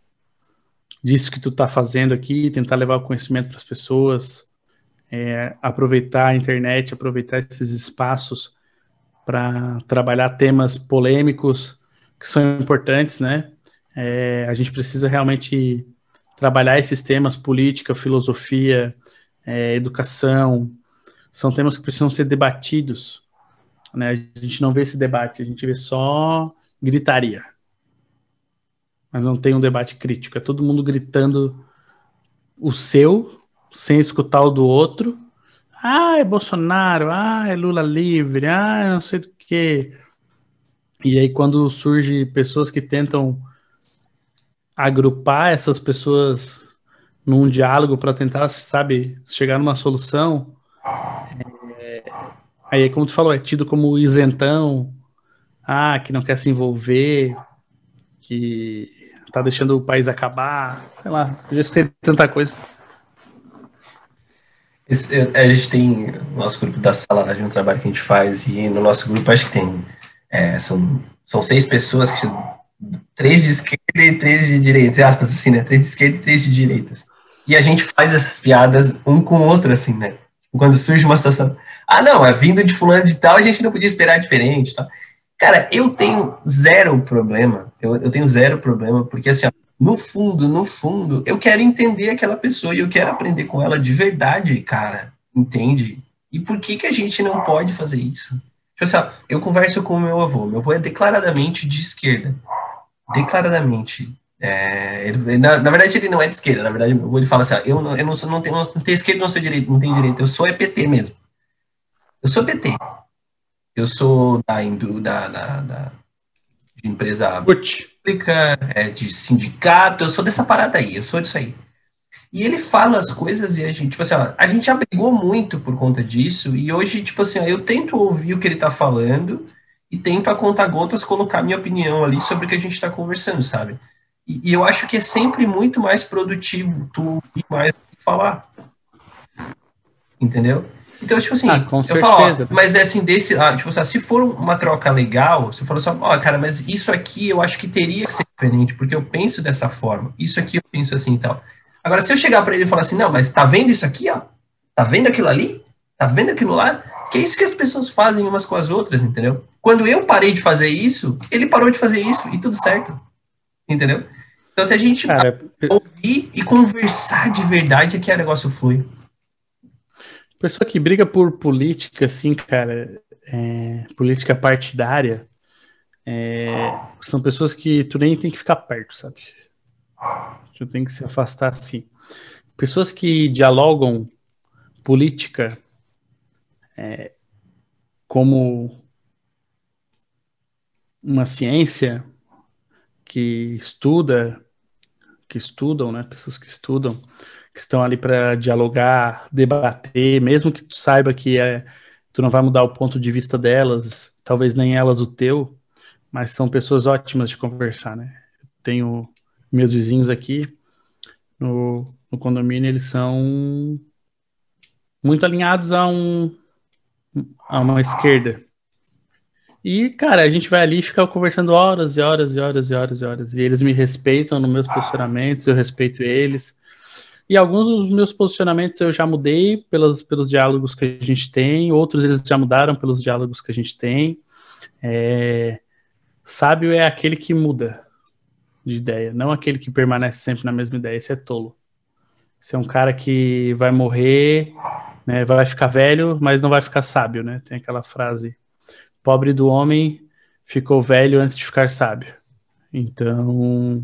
disso que tu tá fazendo aqui, tentar levar o conhecimento para as pessoas, é, aproveitar a internet, aproveitar esses espaços para trabalhar temas polêmicos que são importantes, né? É, a gente precisa realmente trabalhar esses temas, política, filosofia, é, educação, são temas que precisam ser debatidos. Né? A gente não vê esse debate, a gente vê só gritaria. Mas não tem um debate crítico. É todo mundo gritando o seu, sem escutar o do outro. Ah, é Bolsonaro, ah, é Lula livre, ah, não sei do que. E aí, quando surge pessoas que tentam agrupar essas pessoas num diálogo para tentar, sabe, chegar numa solução, é, aí, como tu falou, é tido como isentão, ah, que não quer se envolver, que tá deixando o país acabar, sei lá, já escutei tanta coisa. Esse, a gente tem nosso grupo da sala de um trabalho que a gente faz, e no nosso grupo acho que tem, é, são, são seis pessoas, que, três de esquerda e três de direita, aspas assim, né, três de esquerda e três de direita. E a gente faz essas piadas um com o outro, assim, né, quando surge uma situação. Ah, não, é vindo de fulano de tal, a gente não podia esperar diferente. Tá? Cara, eu tenho zero problema. Eu, eu tenho zero problema, porque assim, no fundo, no fundo, eu quero entender aquela pessoa e eu quero aprender com ela de verdade, cara. Entende? E por que, que a gente não pode fazer isso? Tipo assim, eu converso com o meu avô. Meu avô é declaradamente de esquerda. Declaradamente. É, ele, na, na, verdade, ele não é de esquerda, na verdade, eu vou ele fala assim: ó, eu, não, eu não, sou, não, tenho, não tenho esquerda, não sou direito, não tenho direito, eu sou é PT mesmo. Eu sou PT. Eu sou da, da, da, da de empresa pública, é, de sindicato, eu sou dessa parada aí, eu sou disso aí. E ele fala as coisas e a gente, tipo assim, ó, a gente abrigou muito por conta disso, e hoje, tipo assim, ó, eu tento ouvir o que ele tá falando e tento a conta gotas colocar minha opinião ali sobre o que a gente tá conversando, sabe? E, e, eu acho que é sempre muito mais produtivo tu ir mais do que falar. Entendeu? Então, tipo assim, ah, eu certeza. falo, ó, mas é assim, desse, ah, tipo assim, se for uma troca legal, se for só, ó, cara, mas isso aqui eu acho que teria que ser diferente, porque eu penso dessa forma, isso aqui eu penso assim e tal. Agora, se eu chegar para ele e falar assim, não, mas tá vendo isso aqui, ó? Tá vendo aquilo ali? Tá vendo aquilo lá? Que é isso que as pessoas fazem umas com as outras, entendeu? Quando eu parei de fazer isso, ele parou de fazer isso e tudo certo. Entendeu? Então, se a gente Cara, ouvir e conversar de verdade, é que o negócio flui. Pessoa que briga por política, assim, cara, é, política partidária, é, são pessoas que tu nem tem que ficar perto, sabe? Tu tem que se afastar assim. Pessoas que dialogam política é, como uma ciência que estuda, que estudam, né? Pessoas que estudam, que estão ali para dialogar, debater, mesmo que tu saiba que é, tu não vai mudar o ponto de vista delas, talvez nem elas o teu, mas são pessoas ótimas de conversar, né? Tenho meus vizinhos aqui no, no condomínio, eles são muito alinhados a um a uma esquerda. E, cara, a gente vai ali ficar conversando horas e horas e horas e horas e horas. E eles me respeitam nos meus posicionamentos, eu respeito eles. E alguns dos meus posicionamentos eu já mudei pelos, pelos diálogos que a gente tem, outros eles já mudaram pelos diálogos que a gente tem. É... Sábio é aquele que muda. de ideia, não aquele que permanece sempre na mesma ideia. Esse é tolo. Esse é um cara que vai morrer, né, vai ficar velho, mas não vai ficar sábio, né? Tem aquela frase: pobre do homem ficou velho antes de ficar sábio. Então,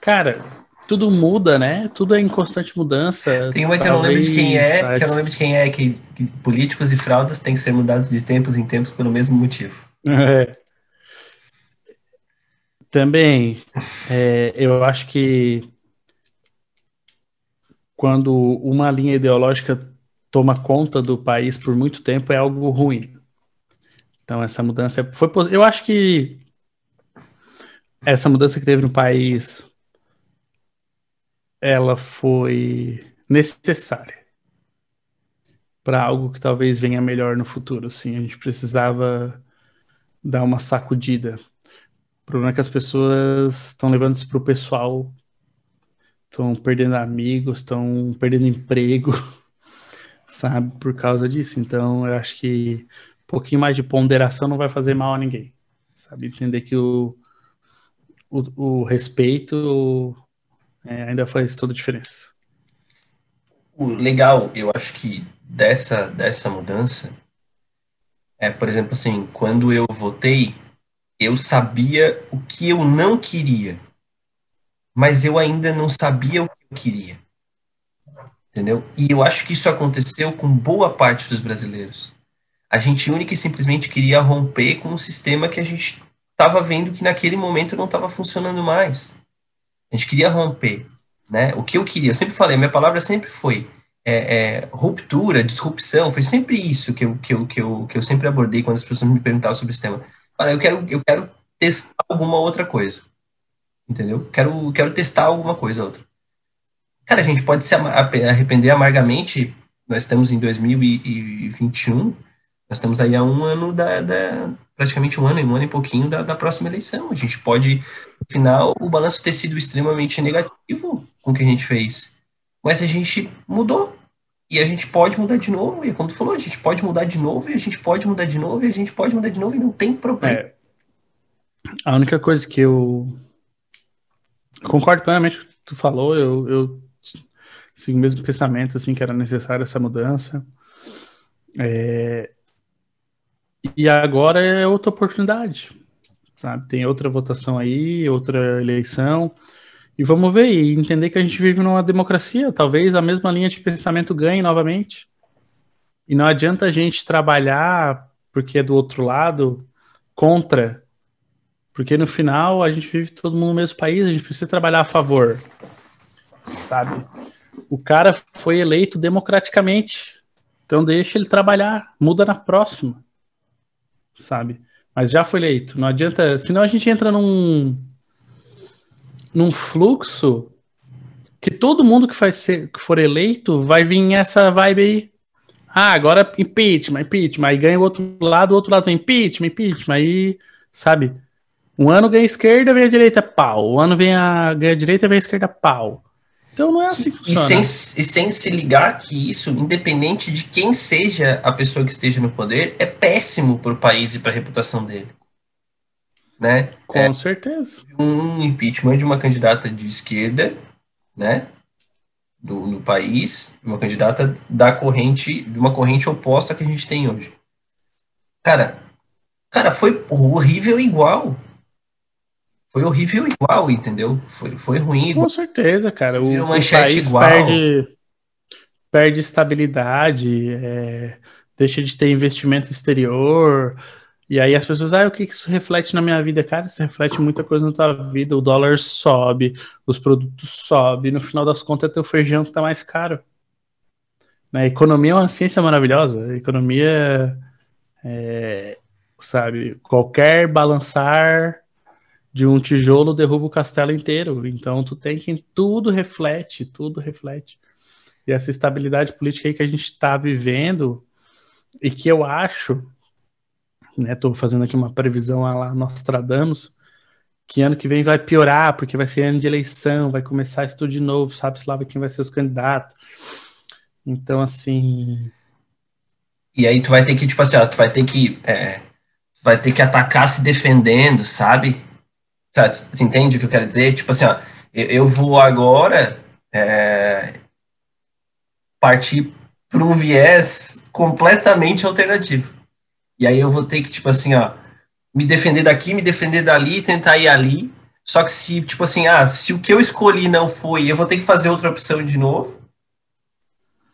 cara, tudo muda, né? Tudo é em constante mudança. Tem uma que eu não lembro de quem é, que eu não lembro de quem é, que, que políticos e fraudas têm que ser mudados de tempos em tempos pelo mesmo motivo. É. Também, é, eu acho que quando uma linha ideológica toma conta do país por muito tempo é algo ruim. Então essa mudança foi, eu acho que essa mudança que teve no país ela foi necessária para algo que talvez venha melhor no futuro. Assim, a gente precisava dar uma sacudida. O problema é que as pessoas estão levando isso para o pessoal, estão perdendo amigos, estão perdendo emprego, sabe, por causa disso. Então, eu acho que um pouquinho mais de ponderação não vai fazer mal a ninguém, sabe? Entender que o, o, o respeito é, ainda faz toda a diferença. Legal, eu acho que dessa, dessa mudança é, por exemplo, assim, quando eu votei, eu sabia o que eu não queria, mas eu ainda não sabia o que eu queria. Entendeu? E eu acho que isso aconteceu com boa parte dos brasileiros. A gente única e simplesmente queria romper com um sistema que a gente estava vendo que naquele momento não estava funcionando mais. A gente queria romper, né? O que eu queria, eu sempre falei, minha palavra sempre foi é, é, ruptura, disrupção, foi sempre isso que eu, que, eu, que, eu, que eu sempre abordei quando as pessoas me perguntavam sobre esse tema. Olha, eu quero, eu quero testar alguma outra coisa, entendeu? Quero, quero testar alguma coisa outra. Cara, a gente pode se arrepender amargamente, nós estamos em 2021, nós estamos aí há um ano da, da praticamente um ano, um ano e pouquinho da, da próxima eleição. A gente pode, no final, o balanço ter sido extremamente negativo com o que a gente fez. Mas a gente mudou. E a gente pode mudar de novo. E como tu falou, a gente pode mudar de novo, e a gente pode mudar de novo, e a gente pode mudar de novo, e não tem problema. É, a única coisa que eu concordo plenamente com o que tu falou, eu, eu sigo o mesmo pensamento, assim, que era necessária essa mudança. É, e agora é outra oportunidade, sabe? Tem outra votação aí, outra eleição. E vamos ver e entender que a gente vive numa democracia. Talvez a mesma linha de pensamento ganhe novamente. E não adianta a gente trabalhar porque é do outro lado contra. Porque no final a gente vive todo mundo no mesmo país, a gente precisa trabalhar a favor. Sabe? O cara foi eleito democraticamente. Então deixa ele trabalhar, muda na próxima sabe? Mas já foi eleito. Não adianta. Senão a gente entra num, num fluxo que todo mundo que, faz ser, que for eleito vai vir essa vibe aí. Ah, agora impeachment, impeachment. Aí ganha o outro lado, o outro lado impeachment, impeachment. Aí, sabe? Um ano ganha a esquerda, vem a direita, pau. O ano vem a, ganha a direita, vem a esquerda, pau. Então não é assim que funciona. E sem, e sem se ligar que isso, independente de quem seja a pessoa que esteja no poder, é péssimo para o país e para a reputação dele. Né? Com é, certeza. Um impeachment de uma candidata de esquerda, né? Do, no país, uma candidata da corrente, de uma corrente oposta que a gente tem hoje. Cara, cara, foi horrível igual foi horrível igual, entendeu? Foi, foi ruim. Com certeza, cara. O, o país igual. Perde, perde estabilidade, é, deixa de ter investimento exterior. E aí as pessoas, ah, o que isso reflete na minha vida? Cara, isso reflete muita coisa na tua vida. O dólar sobe, os produtos sobem. No final das contas, é teu feijão que tá mais caro. A economia é uma ciência maravilhosa. A economia, é, sabe, qualquer balançar de um tijolo derruba o castelo inteiro. Então tu tem que tudo reflete, tudo reflete. E essa estabilidade política aí que a gente está vivendo e que eu acho, né, tô fazendo aqui uma previsão lá Nostradamus, que ano que vem vai piorar, porque vai ser ano de eleição, vai começar isso tudo de novo, sabe-se lá quem vai ser os candidatos. Então, assim... E aí tu vai ter que, tipo assim, ó, tu vai ter que... É, vai ter que atacar se defendendo, sabe? Você entende o que eu quero dizer? Tipo assim, ó, eu, eu vou agora é, partir para um viés completamente alternativo. E aí eu vou ter que, tipo assim, ó, me defender daqui, me defender dali, tentar ir ali. Só que se, tipo assim, ah, se o que eu escolhi não foi, eu vou ter que fazer outra opção de novo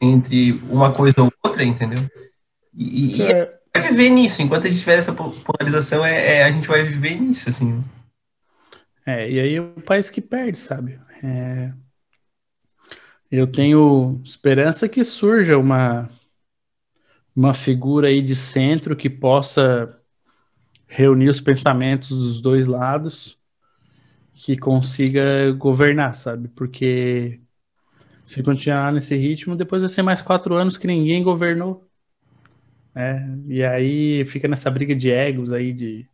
entre uma coisa ou outra, entendeu? E, é. e vai viver nisso. Enquanto a gente tiver essa polarização, é, é, a gente vai viver nisso, assim. É, e aí o país que perde, sabe? É... Eu tenho esperança que surja uma, uma figura aí de centro que possa reunir os pensamentos dos dois lados, que consiga governar, sabe? Porque se continuar nesse ritmo, depois vai ser mais quatro anos que ninguém governou. É, e aí fica nessa briga de egos aí, de,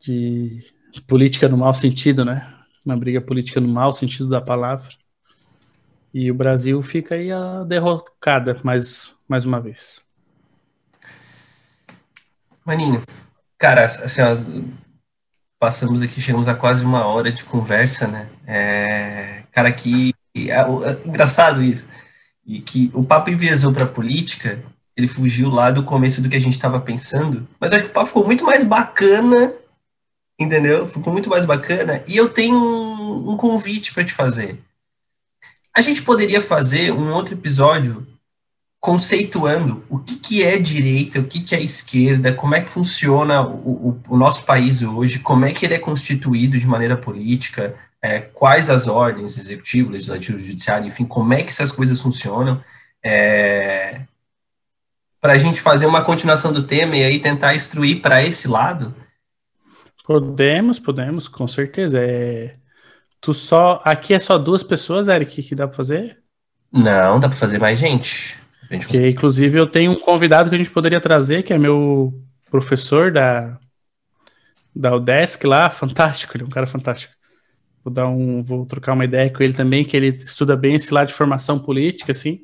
de política no mau sentido, né? Uma briga política no mau sentido da palavra. E o Brasil fica aí a derrocada mais, mais uma vez. Maninho, cara, assim, ó, passamos aqui, chegamos a quase uma hora de conversa, né? É, cara, que é, é, engraçado isso. E que o papo enviesou para política ele fugiu lá do começo do que a gente estava pensando. Mas acho que o papo ficou muito mais bacana, entendeu? Ficou muito mais bacana. E eu tenho um, um convite para te fazer. A gente poderia fazer um outro episódio conceituando o que, que é direita, o que, que é esquerda, como é que funciona o, o, o nosso país hoje, como é que ele é constituído de maneira política, é, quais as ordens, executivo, legislativo, judiciário, enfim, como é que essas coisas funcionam. É, para a gente fazer uma continuação do tema e aí tentar instruir para esse lado? Podemos, podemos, com certeza. É... Tu só. Aqui é só duas pessoas, Eric, que dá para fazer? Não, dá para fazer mais gente. gente que, inclusive, eu tenho um convidado que a gente poderia trazer, que é meu professor da, da UDESC lá, fantástico, ele é um cara fantástico. Vou dar um, vou trocar uma ideia com ele também, que ele estuda bem esse lado de formação política, assim.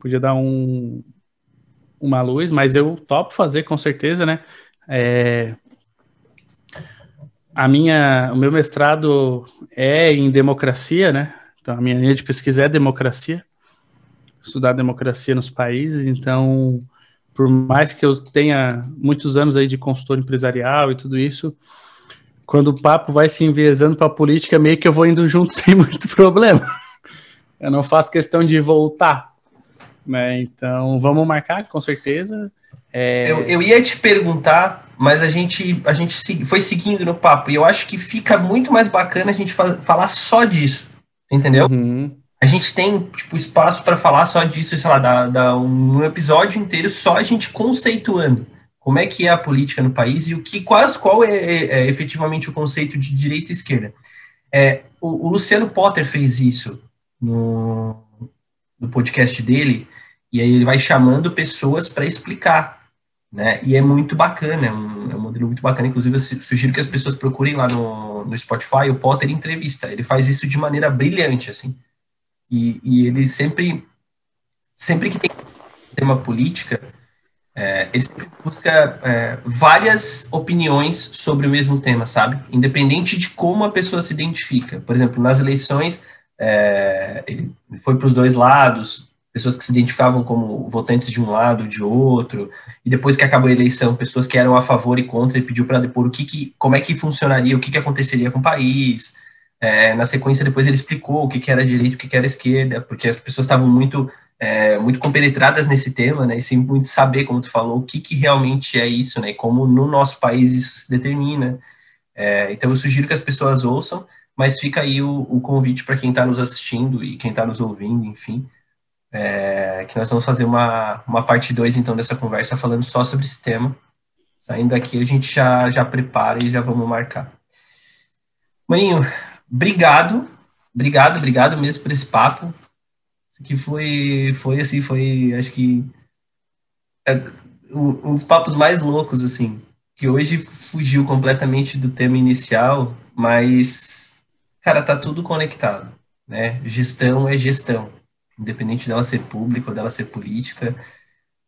Podia dar um, uma luz, mas eu topo fazer com certeza, né? É, a minha, o meu mestrado é em democracia, né? Então a minha linha de pesquisa é democracia, estudar democracia nos países. Então, por mais que eu tenha muitos anos aí de consultor empresarial e tudo isso, quando o papo vai se enviesando para a política, meio que eu vou indo junto sem muito problema. Eu não faço questão de voltar né? Então, vamos marcar, com certeza. É... Eu, eu ia te perguntar, mas a gente, a gente foi seguindo no papo, e eu acho que fica muito mais bacana a gente falar só disso, entendeu? Uhum. A gente tem, tipo, espaço para falar só disso, sei lá, dar um episódio inteiro só a gente conceituando como é que é a política no país e o que qual, qual é, é, é efetivamente o conceito de direita e esquerda. É, o, o Luciano Potter fez isso no, no podcast dele, e aí ele vai chamando pessoas para explicar, né? E é muito bacana, é um, é um, modelo muito bacana. Inclusive, eu sugiro que as pessoas procurem lá no, no Spotify o Potter Entrevista. Ele faz isso de maneira brilhante, assim. E, e ele sempre, sempre que tem tema política, é, ele sempre busca é, várias opiniões sobre o mesmo tema, sabe? Independente de como a pessoa se identifica. Por exemplo, nas eleições, é, ele foi para os dois lados, pessoas que se identificavam como votantes de um lado, de outro, e depois que acabou a eleição, pessoas que eram a favor e contra, e pediu para depor o que, que, como é que funcionaria, o que, que aconteceria com o país. É, na sequência, depois ele explicou o que, que era direita, o que, que era esquerda, porque as pessoas estavam muito, é, muito compenetradas nesse tema, né, e sem muito saber, como tu falou, o que, que realmente é isso, né, como no nosso país isso se determina. É, então, eu sugiro que as pessoas ouçam, mas fica aí o, o convite para quem está nos assistindo e quem está nos ouvindo, enfim, é, que nós vamos fazer uma, uma parte 2, então, dessa conversa, falando só sobre esse tema. Saindo daqui, a gente já, já prepara e já vamos marcar. Maninho, obrigado, obrigado, obrigado mesmo por esse papo. Isso aqui foi, foi assim, foi, acho que, é, um dos papos mais loucos, assim, que hoje fugiu completamente do tema inicial, mas, cara, tá tudo conectado, né? Gestão é gestão independente dela ser pública ou dela ser política,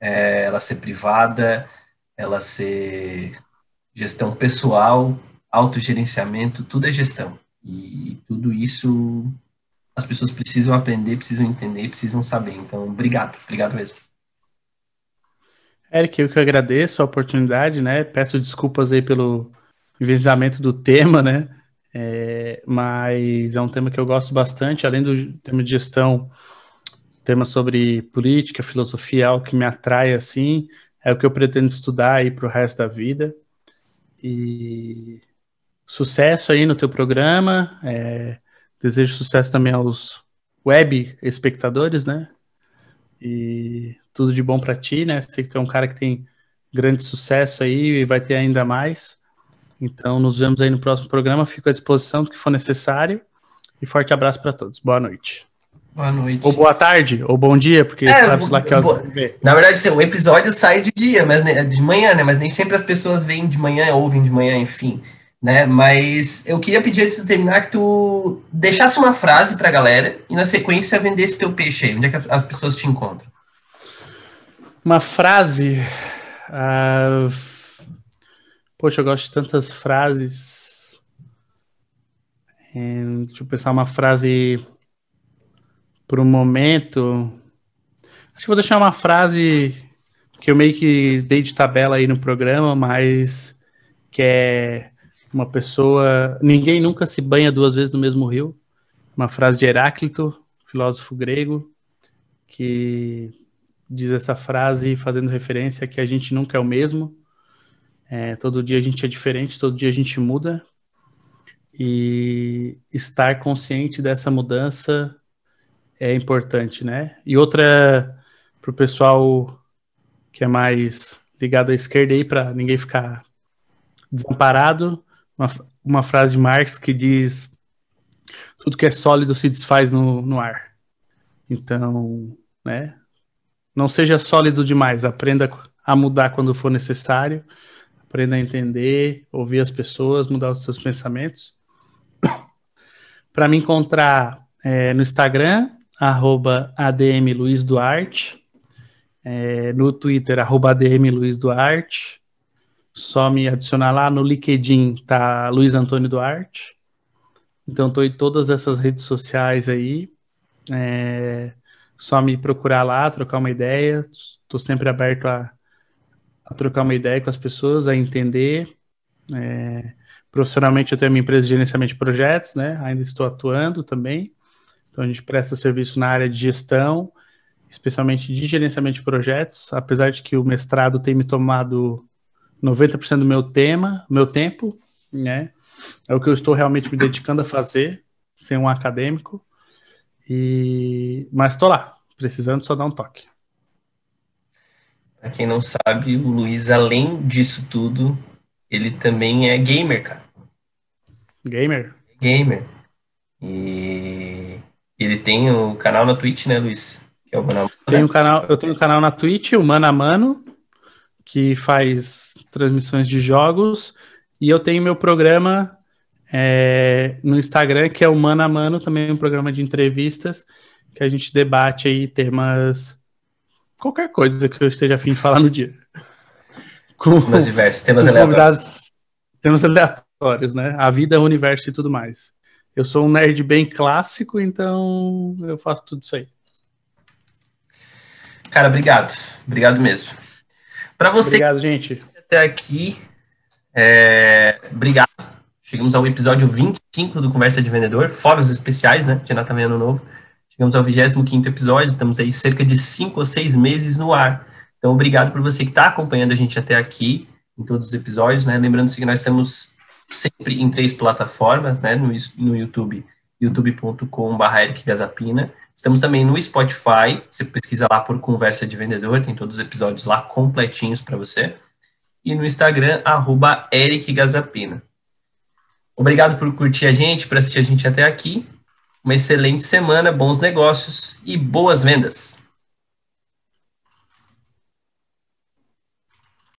é, ela ser privada, ela ser gestão pessoal, autogerenciamento, tudo é gestão. E tudo isso as pessoas precisam aprender, precisam entender, precisam saber. Então, obrigado, obrigado mesmo. Eric, eu que agradeço a oportunidade, né? Peço desculpas aí pelo envezamento do tema, né? É, mas é um tema que eu gosto bastante, além do tema de gestão, tema sobre política, filosofia, é algo que me atrai assim, é o que eu pretendo estudar aí para o resto da vida. E sucesso aí no teu programa. É, desejo sucesso também aos web espectadores, né? E tudo de bom para ti, né? Sei que tu é um cara que tem grande sucesso aí e vai ter ainda mais. Então, nos vemos aí no próximo programa. Fico à disposição do que for necessário. E forte abraço para todos. Boa noite. Boa noite. Ou boa tarde, ou bom dia, porque é, sabe lá que boa, Na verdade, o episódio sai de dia, mas de manhã, né? Mas nem sempre as pessoas veem de manhã, ouvem de manhã, enfim. Né? Mas eu queria pedir antes de terminar que tu deixasse uma frase para a galera e na sequência vendesse teu peixe aí. Onde é que as pessoas te encontram? Uma frase. Uh... Poxa, eu gosto de tantas frases. É, deixa eu pensar uma frase por um momento. Acho que vou deixar uma frase que eu meio que dei de tabela aí no programa, mas que é uma pessoa. Ninguém nunca se banha duas vezes no mesmo rio. Uma frase de Heráclito, filósofo grego, que diz essa frase fazendo referência que a gente nunca é o mesmo. É, todo dia a gente é diferente, todo dia a gente muda. E estar consciente dessa mudança é importante, né? E outra para o pessoal que é mais ligado à esquerda aí, para ninguém ficar desamparado, uma, uma frase de Marx que diz tudo que é sólido se desfaz no, no ar. Então, né? Não seja sólido demais, aprenda a mudar quando for necessário, aprenda a entender, ouvir as pessoas, mudar os seus pensamentos. Para me encontrar é, no Instagram, arroba ADM Luiz Duarte, é, no Twitter, arroba ADM Luiz Duarte, só me adicionar lá no LinkedIn, tá Luiz Antônio Duarte. Então estou em todas essas redes sociais aí. É, só me procurar lá, trocar uma ideia. Estou sempre aberto a, a, trocar uma ideia com as pessoas, a entender. É, profissionalmente eu tenho a minha empresa de gerenciamento de projetos, né? Ainda estou atuando também. Então a gente presta serviço na área de gestão, especialmente de gerenciamento de projetos, apesar de que o mestrado tem me tomado 90% do meu tema, meu tempo, né? É o que eu estou realmente me dedicando a fazer, ser um acadêmico. E mas estou lá, precisando só dar um toque. Para quem não sabe, o Luiz, além disso tudo, ele também é gamer, cara. Gamer? Gamer. E ele tem o um canal na Twitch, né, Luiz? Que é o Mano Tenho um canal, eu tenho um canal na Twitch, o Mano a Mano, que faz transmissões de jogos, e eu tenho meu programa é, no Instagram, que é o Mano a Mano, também um programa de entrevistas, que a gente debate aí temas, qualquer coisa que eu esteja afim de falar no dia. Com, temas diversos, temas aleatórios. Temas aleatórios, né? A vida, o universo e tudo mais. Eu sou um nerd bem clássico, então eu faço tudo isso aí. Cara, obrigado. Obrigado mesmo. Para você. Obrigado, gente. Até aqui. É... Obrigado. Chegamos ao episódio 25 do Conversa de Vendedor, fora os especiais, né? De Natal Ano Novo. Chegamos ao 25 episódio, estamos aí cerca de 5 ou 6 meses no ar. Então, obrigado por você que está acompanhando a gente até aqui, em todos os episódios, né? Lembrando que nós estamos sempre em três plataformas, né? No, no YouTube, youtube.com.br. Estamos também no Spotify, você pesquisa lá por Conversa de Vendedor, tem todos os episódios lá completinhos para você. E no Instagram, arroba Eric Gazapina. Obrigado por curtir a gente, por assistir a gente até aqui. Uma excelente semana, bons negócios e boas vendas.